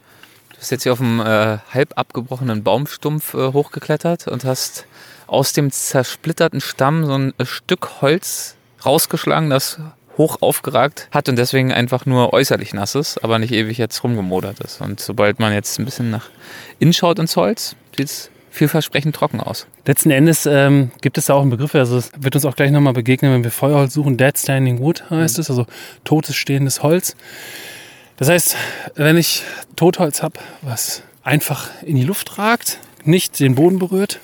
Du bist jetzt hier auf einem äh, halb abgebrochenen Baumstumpf äh, hochgeklettert und hast aus dem zersplitterten Stamm so ein äh, Stück Holz rausgeschlagen, das hoch aufgeragt hat und deswegen einfach nur äußerlich nass ist, aber nicht ewig jetzt rumgemodert ist. Und sobald man jetzt ein bisschen nach innen schaut ins Holz, sieht es vielversprechend trocken aus. Letzten Endes ähm, gibt es da auch einen Begriff, also es wird uns auch gleich nochmal begegnen, wenn wir Feuerholz suchen. Dead Standing Wood heißt mhm. es, also totes stehendes Holz. Das heißt, wenn ich Totholz habe, was einfach in die Luft ragt, nicht den Boden berührt,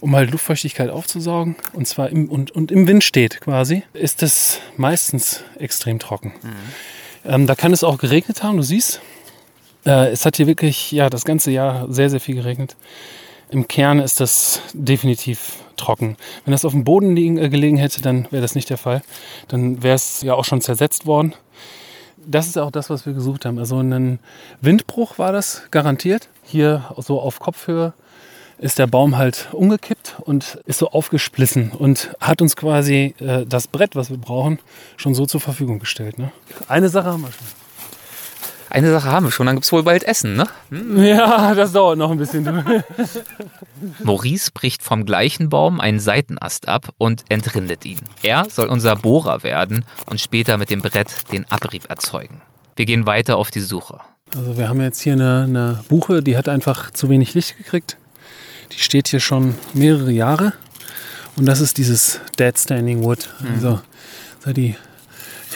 um halt Luftfeuchtigkeit aufzusaugen und zwar im, und, und im Wind steht quasi, ist es meistens extrem trocken. Mhm. Ähm, da kann es auch geregnet haben, du siehst. Äh, es hat hier wirklich ja, das ganze Jahr sehr, sehr viel geregnet. Im Kern ist das definitiv trocken. Wenn das auf dem Boden liegen, äh, gelegen hätte, dann wäre das nicht der Fall. Dann wäre es ja auch schon zersetzt worden. Das ist auch das, was wir gesucht haben. Also ein Windbruch war das garantiert. Hier so auf Kopfhöhe ist der Baum halt umgekippt und ist so aufgesplissen und hat uns quasi äh, das Brett, was wir brauchen, schon so zur Verfügung gestellt. Ne? Eine Sache haben wir schon. Eine Sache haben wir schon, dann gibt es wohl bald Essen, ne? Ja, das dauert noch ein bisschen. [LAUGHS] Maurice bricht vom gleichen Baum einen Seitenast ab und entrindet ihn. Er soll unser Bohrer werden und später mit dem Brett den Abrieb erzeugen. Wir gehen weiter auf die Suche. Also wir haben jetzt hier eine, eine Buche, die hat einfach zu wenig Licht gekriegt. Die steht hier schon mehrere Jahre. Und das ist dieses Dead Standing Wood. Also so die,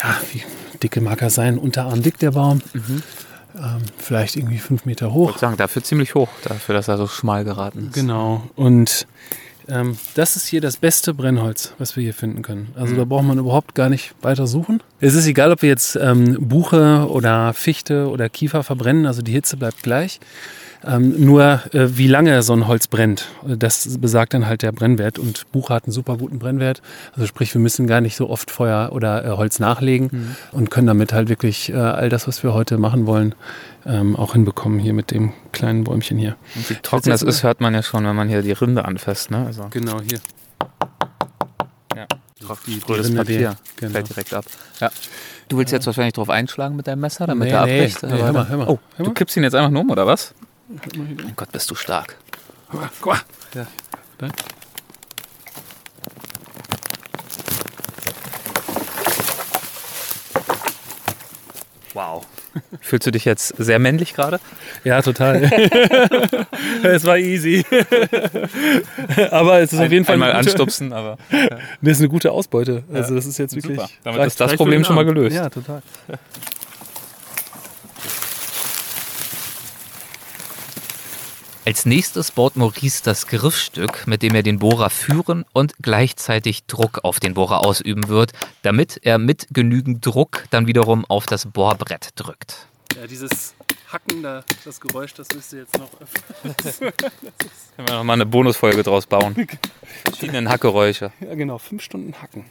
ja, wie dicke mag er sein? Unterarm dick der Baum. Ähm, vielleicht irgendwie fünf Meter Ich hoch. würde sagen, dafür ziemlich hoch, dafür, dass er so schmal geraten ist. Genau. Und ähm, das ist hier das beste Brennholz, was wir hier finden können. Also da braucht man überhaupt gar nicht weiter suchen. Es ist egal, ob wir jetzt ähm, Buche oder Fichte oder Kiefer verbrennen, also die Hitze bleibt gleich. Ähm, nur äh, wie lange so ein Holz brennt, das besagt dann halt der Brennwert. Und Buche hat einen super guten Brennwert. Also sprich, wir müssen gar nicht so oft Feuer oder äh, Holz nachlegen und können damit halt wirklich äh, all das, was wir heute machen wollen, ähm, auch hinbekommen hier mit dem kleinen Bäumchen hier. Und wie trocken das ist, hört man ja schon, wenn man hier die Rinde anfasst, ne? Also, Genau, hier. ja. die Grünes Rinde, Papier. die- genau. Fällt direkt ab. Ja. Du willst jetzt wahrscheinlich drauf einschlagen mit deinem Messer, damit Nee, er nee, abbricht? nee, aber hör mal, hör mal, Oh, hör du mal. kippst ihn jetzt einfach nur um, oder was? Mein Gott, bist du stark. Guck mal. Ja. Da. Wow. [LAUGHS] Fühlst du dich jetzt sehr männlich gerade? ja, total. [LAUGHS] es war easy. [LAUGHS] Aber es ist auf jeden Fall Einmal gute, anstupsen, aber. das ist eine gute Ausbeute. Also das ist jetzt wirklich. Super. Damit ist das Problem schon mal gelöst. Ja, total. Als nächstes baut Maurice das Griffstück, mit dem er den Bohrer führen und gleichzeitig Druck auf den Bohrer ausüben wird, damit er mit genügend Druck dann wiederum auf das Bohrbrett drückt. Ja, dieses Hacken, da, das Geräusch, das müsst ihr jetzt noch öfter. [LAUGHS] Können wir nochmal eine Bonusfolge draus bauen. Verschiedenen Hackgeräusche. Ja, genau, fünf Stunden Hacken.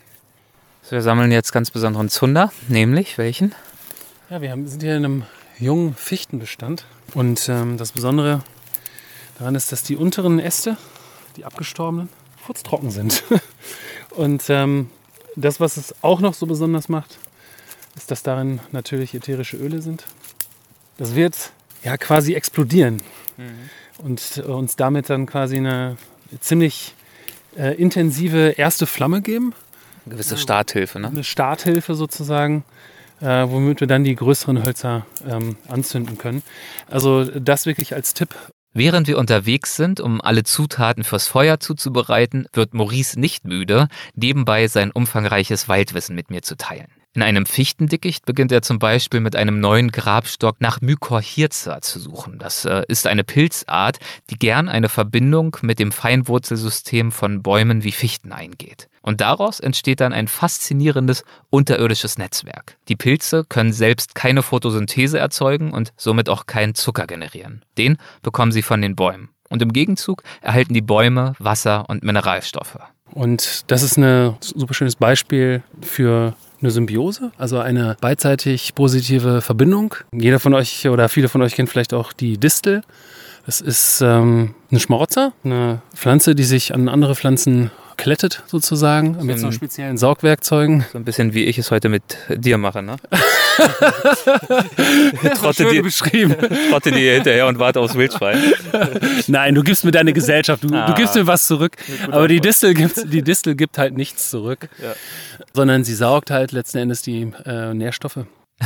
So, wir sammeln jetzt ganz besonderen Zunder, nämlich welchen? Ja, wir haben, sind hier in einem jungen Fichtenbestand. Und ähm, das Besondere daran ist, dass die unteren Äste, die abgestorbenen, furztrocken sind. [LAUGHS] Und ähm, das, was es auch noch so besonders macht, ist, dass darin natürlich ätherische Öle sind. Das wird ja quasi explodieren und äh, uns damit dann quasi eine ziemlich äh, intensive erste Flamme geben Eine gewisse Starthilfe, ne? eine Starthilfe sozusagen, äh, womit wir dann die größeren Hölzer ähm, anzünden können. Also das wirklich als Tipp. Während wir unterwegs sind, um alle Zutaten fürs Feuer zuzubereiten, wird Maurice nicht müde, nebenbei sein umfangreiches Waldwissen mit mir zu teilen. In einem Fichtendickicht beginnt er zum Beispiel mit einem neuen Grabstock nach Mykorrhiza zu suchen. Das äh, ist eine Pilzart, die gern eine Verbindung mit dem Feinwurzelsystem von Bäumen wie Fichten eingeht. Und daraus entsteht dann ein faszinierendes unterirdisches Netzwerk. Die Pilze können selbst keine Photosynthese erzeugen und somit auch keinen Zucker generieren. Den bekommen sie von den Bäumen. Und im Gegenzug erhalten die Bäume Wasser und Mineralstoffe. Und das ist ein super schönes Beispiel für eine Symbiose, also eine beidseitig positive Verbindung. Jeder von euch oder viele von euch kennen vielleicht auch die Distel. Das ist ähm, eine Schmarotzer, eine Pflanze, die sich an andere Pflanzen klettet sozusagen, mit so speziellen Saugwerkzeugen. So ein bisschen wie ich es heute mit dir mache, ne? [LAUGHS] trotte, dir, beschrieben. [LAUGHS] trotte dir hinterher und warte aufs Wildschwein. Nein, du gibst mir deine Gesellschaft, du, Ah. du gibst mir was zurück. Aber die Distel, gibt, die Distel gibt halt nichts zurück, Ja. sondern sie saugt halt letzten Endes die äh, Nährstoffe.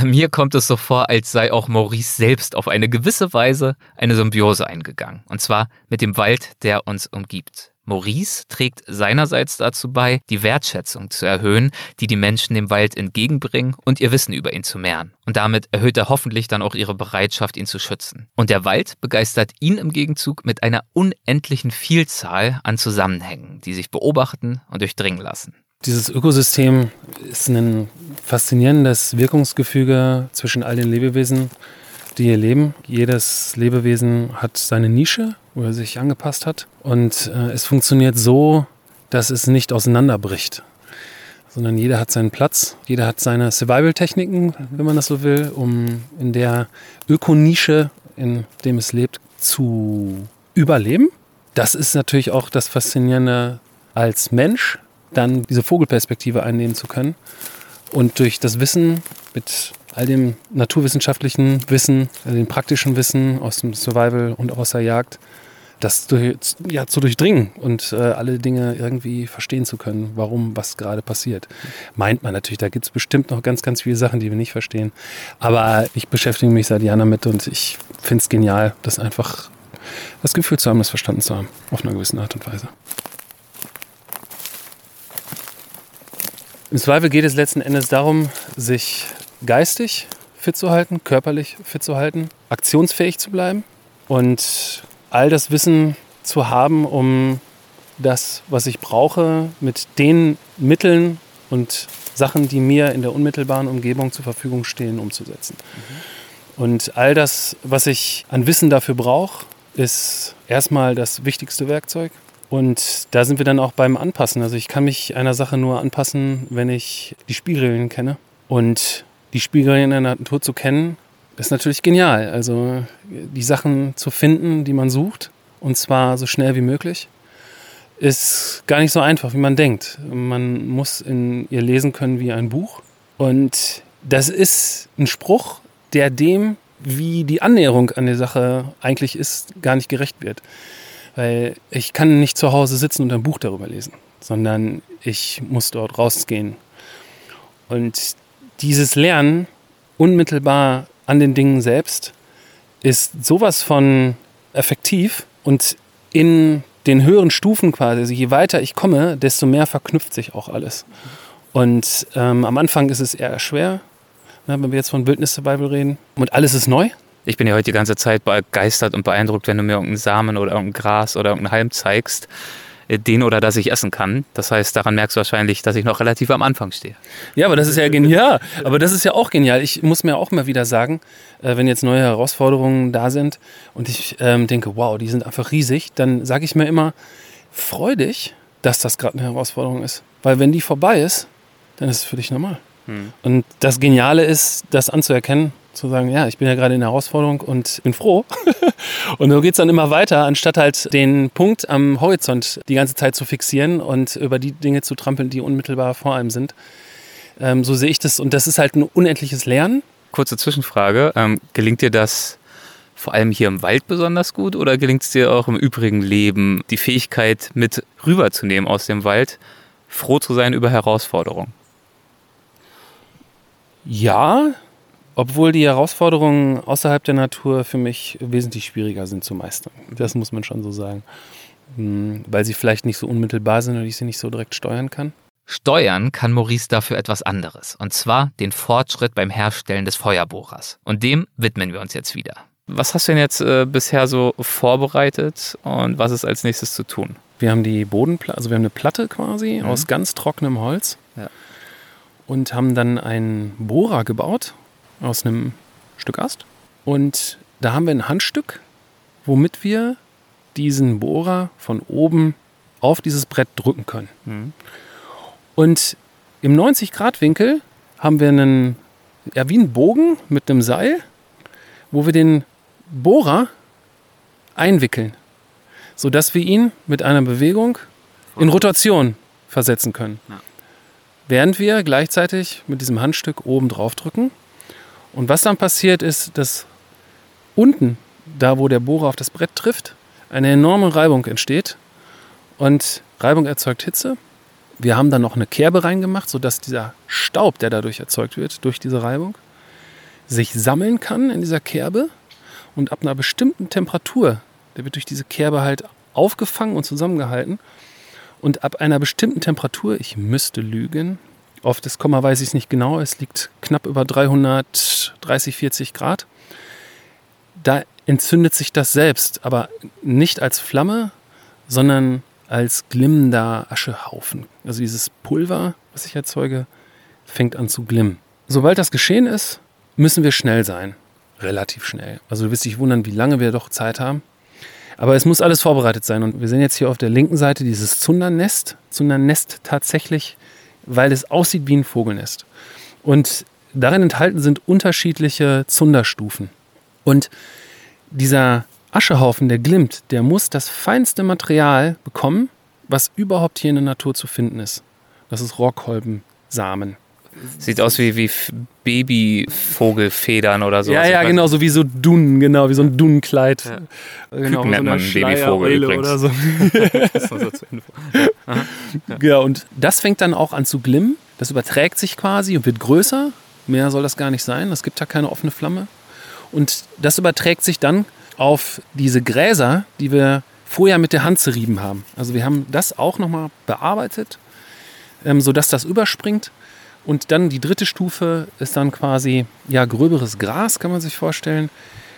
Mir kommt es so vor, als sei auch Maurice selbst auf eine gewisse Weise eine Symbiose eingegangen. Und zwar mit dem Wald, der uns umgibt. Maurice trägt seinerseits dazu bei, die Wertschätzung zu erhöhen, die die Menschen dem Wald entgegenbringen und ihr Wissen über ihn zu mehren. Und damit erhöht er hoffentlich dann auch ihre Bereitschaft, ihn zu schützen. Und der Wald begeistert ihn im Gegenzug mit einer unendlichen Vielzahl an Zusammenhängen, die sich beobachten und durchdringen lassen. Dieses Ökosystem ist ein faszinierendes Wirkungsgefüge zwischen all den Lebewesen, die hier leben. Jedes Lebewesen hat seine Nische, wo er sich angepasst hat. Und äh, es funktioniert so, dass es nicht auseinanderbricht, sondern jeder hat seinen Platz, jeder hat seine Survival-Techniken, wenn man das so will, um in der Ökonische, in dem es lebt, zu überleben. Das ist natürlich auch das Faszinierende als Mensch, dann diese Vogelperspektive einnehmen zu können und durch das Wissen mit all dem naturwissenschaftlichen Wissen, dem praktischen Wissen aus dem Survival und aus der Jagd, das durch, ja, zu durchdringen und äh, alle Dinge irgendwie verstehen zu können, warum was gerade passiert. Meint man natürlich, da gibt es bestimmt noch ganz, ganz viele Sachen, die wir nicht verstehen. Aber ich beschäftige mich seit Jahren damit und ich finde es genial, das einfach das Gefühl zu haben, das verstanden zu haben, auf einer gewissen Art und Weise. Im Zweifel geht es letzten Endes darum, sich geistig fit zu halten, körperlich fit zu halten, aktionsfähig zu bleiben und all das Wissen zu haben, um das, was ich brauche, mit den Mitteln und Sachen, die mir in der unmittelbaren Umgebung zur Verfügung stehen, umzusetzen. Mhm. Und all das, was ich an Wissen dafür brauche, ist erstmal das wichtigste Werkzeug. Und da sind wir dann auch beim Anpassen. Also ich kann mich einer Sache nur anpassen, wenn ich die Spielregeln kenne. Und die Spielregeln in der Natur zu kennen, ist natürlich genial. Also die Sachen zu finden, die man sucht, und zwar so schnell wie möglich, ist gar nicht so einfach, wie man denkt. Man muss in ihr lesen können wie ein Buch. Und das ist ein Spruch, der dem, wie die Annäherung an die Sache eigentlich ist, gar nicht gerecht wird. Weil ich kann nicht zu Hause sitzen und ein Buch darüber lesen, sondern ich muss dort rausgehen. Und dieses Lernen unmittelbar an den Dingen selbst ist sowas von effektiv und in den höheren Stufen quasi, also je weiter ich komme, desto mehr verknüpft sich auch alles. Und ähm, am Anfang ist es eher schwer, ne, wenn wir jetzt von Wildnis Survival reden. Und alles ist neu. Ich bin ja heute die ganze Zeit begeistert und beeindruckt, wenn du mir irgendeinen Samen oder irgendein Gras oder irgendeinen Halm zeigst. Äh, den oder das ich essen kann. Das heißt, daran merkst du wahrscheinlich, dass ich noch relativ am Anfang stehe. Ja, aber das ist ja genial. Aber das ist ja auch genial. Ich muss mir auch mal wieder sagen, äh, wenn jetzt neue Herausforderungen da sind und ich ähm, denke, wow, die sind einfach riesig, dann sage ich mir immer, freu dich, dass das gerade eine Herausforderung ist. Weil wenn die vorbei ist, dann ist es für dich normal. Hm. Und das Geniale ist, das anzuerkennen zu sagen, ja, ich bin ja gerade in der Herausforderung und bin froh. [LAUGHS] und so geht es dann immer weiter, anstatt halt den Punkt am Horizont die ganze Zeit zu fixieren und über die Dinge zu trampeln, die unmittelbar vor einem sind. Ähm, so sehe ich das. Und das ist halt ein unendliches Lernen. Kurze Zwischenfrage. Ähm, gelingt dir das vor allem hier im Wald besonders gut oder gelingt es dir auch im übrigen Leben, die Fähigkeit mit rüberzunehmen aus dem Wald, froh zu sein über Herausforderungen? Ja, obwohl die Herausforderungen außerhalb der Natur für mich wesentlich schwieriger sind zu meistern. Das muss man schon so sagen. Hm, weil sie vielleicht nicht so unmittelbar sind und ich sie nicht so direkt steuern kann. Steuern kann Maurice dafür etwas anderes, und zwar den Fortschritt beim Herstellen des Feuerbohrers. Und dem widmen wir uns jetzt wieder. Was hast du denn jetzt äh, bisher so vorbereitet und was ist als nächstes zu tun? Wir haben die Bodenplatte, also wir haben eine Platte quasi mhm. aus ganz trockenem Holz ja. und haben dann einen Bohrer gebaut aus einem Stück Ast. Und da haben wir ein Handstück, womit wir diesen Bohrer von oben auf dieses Brett drücken können. Mhm. Und im 90-Grad-Winkel haben wir einen, ja, wie einen Bogen mit einem Seil, wo wir den Bohrer einwickeln, sodass wir ihn mit einer Bewegung in Rotation versetzen können. Ja. Während wir gleichzeitig mit diesem Handstück oben drauf drücken und was dann passiert ist, dass unten, da wo der Bohrer auf das Brett trifft, eine enorme Reibung entsteht. Und Reibung erzeugt Hitze. Wir haben dann noch eine Kerbe reingemacht, sodass dieser Staub, der dadurch erzeugt wird, durch diese Reibung, sich sammeln kann in dieser Kerbe. Und ab einer bestimmten Temperatur, der wird durch diese Kerbe halt aufgefangen und zusammengehalten. Und ab einer bestimmten Temperatur, ich müsste lügen, auf das Komma weiß ich es nicht genau, es liegt knapp über 330, 40 Grad. Da entzündet sich das selbst, aber nicht als Flamme, sondern als glimmender Aschehaufen. Also dieses Pulver, was ich erzeuge, fängt an zu glimmen. Sobald das geschehen ist, müssen wir schnell sein. Relativ schnell. Also du wirst dich wundern, wie lange wir doch Zeit haben. Aber es muss alles vorbereitet sein. Und wir sehen jetzt hier auf der linken Seite dieses Zundernest. Zundernest tatsächlich weil es aussieht wie ein Vogelnest. Und darin enthalten sind unterschiedliche Zunderstufen. Und dieser Aschehaufen, der glimmt, der muss das feinste Material bekommen, was überhaupt hier in der Natur zu finden ist. Das ist Rockkolbensamen. Sieht aus wie, wie Babyvogelfedern oder so. ja, Also ja, genau, so wie so Dunen, genau, wie so ein Dunenkleid. Ja. Genau, Küken nennt man einen Babyvogel übrigens. oder so. [LAUGHS] Das ist nur so zur Info. [LAUGHS] Ja, und das fängt dann auch an zu glimmen. Das überträgt sich quasi und wird größer. Mehr soll das gar nicht sein. Es gibt da keine offene Flamme. Und das überträgt sich dann auf diese Gräser, die wir vorher mit der Hand zerrieben haben. Also wir haben das auch nochmal bearbeitet, ähm, sodass das überspringt. Und dann die dritte Stufe ist dann quasi ja gröberes Gras, kann man sich vorstellen,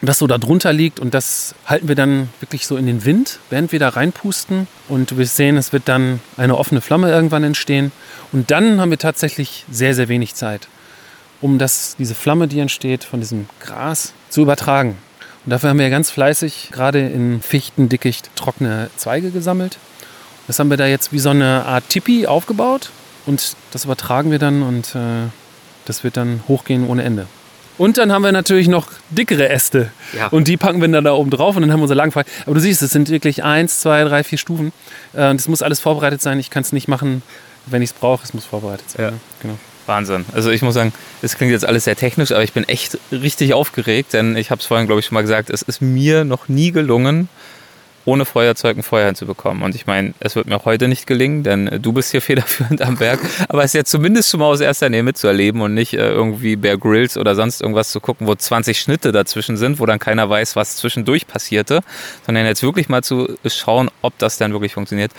das so da drunter liegt und das halten wir dann wirklich so in den Wind, während wir da reinpusten und wir sehen, es wird dann eine offene Flamme irgendwann entstehen und dann haben wir tatsächlich sehr, sehr wenig Zeit, um das, diese Flamme, die entsteht von diesem Gras, zu übertragen. Und dafür haben wir ganz fleißig gerade in Fichtendickicht trockene Zweige gesammelt. Das haben wir da jetzt wie so eine Art Tipi aufgebaut und das übertragen wir dann und äh, das wird dann hochgehen ohne Ende. Und dann haben wir natürlich noch dickere Äste. Ja. Und die packen wir dann da oben drauf und dann haben wir unser Lagenfeuer. Aber du siehst, es sind wirklich eins, zwei, drei, vier Stufen. Äh, Und es muss alles vorbereitet sein. Ich kann es nicht machen, wenn ich es brauche. Es muss vorbereitet sein. Ja. ne? Genau. Wahnsinn. Also ich muss sagen, es klingt jetzt alles sehr technisch, aber ich bin echt richtig aufgeregt, denn ich habe es vorhin, glaube ich, schon mal gesagt, es ist mir noch nie gelungen, ohne Feuerzeug ein Feuer hinzubekommen. Und ich meine, es wird mir auch heute nicht gelingen, denn äh, du bist hier [LAUGHS] federführend am Werk. Aber es ist ja zumindest schon mal aus erster Nähe mitzuerleben und nicht äh, irgendwie Bear Grylls oder sonst irgendwas zu gucken, wo 20 Schnitte dazwischen sind, wo dann keiner weiß, was zwischendurch passierte, sondern jetzt wirklich mal zu schauen, ob das dann wirklich funktioniert.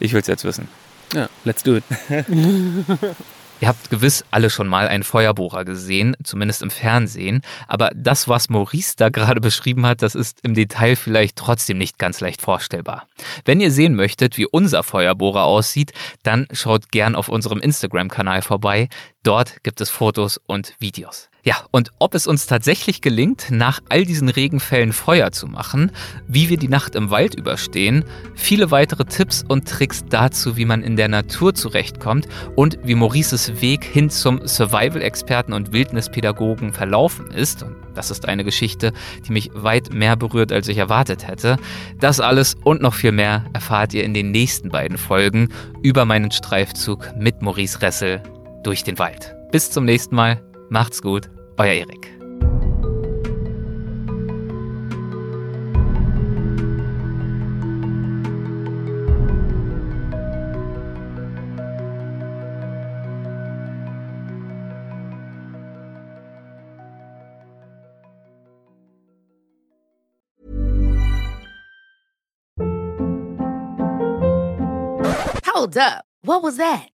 Ich will es jetzt wissen. Ja, let's do it. [LAUGHS] [LAUGHS] Ihr habt gewiss alle schon mal einen Feuerbohrer gesehen, zumindest im Fernsehen. Aber das, was Maurice da gerade beschrieben hat, das ist im Detail vielleicht trotzdem nicht ganz leicht vorstellbar. Wenn ihr sehen möchtet, wie unser Feuerbohrer aussieht, dann schaut gern auf unserem Instagram-Kanal vorbei. Dort gibt es Fotos und Videos. Ja, und ob es uns tatsächlich gelingt, nach all diesen Regenfällen Feuer zu machen, wie wir die Nacht im Wald überstehen, viele weitere Tipps und Tricks dazu, wie man in der Natur zurechtkommt und wie Maurices Weg hin zum Survival-Experten und Wildnispädagogen verlaufen ist. Und das ist eine Geschichte, die mich weit mehr berührt, als ich erwartet hätte. Das alles und noch viel mehr erfahrt ihr in den nächsten beiden Folgen über meinen Streifzug mit Maurice Ressel durch den Wald. Bis zum nächsten Mal. Macht's gut, euer Erik. Hold up. What was that?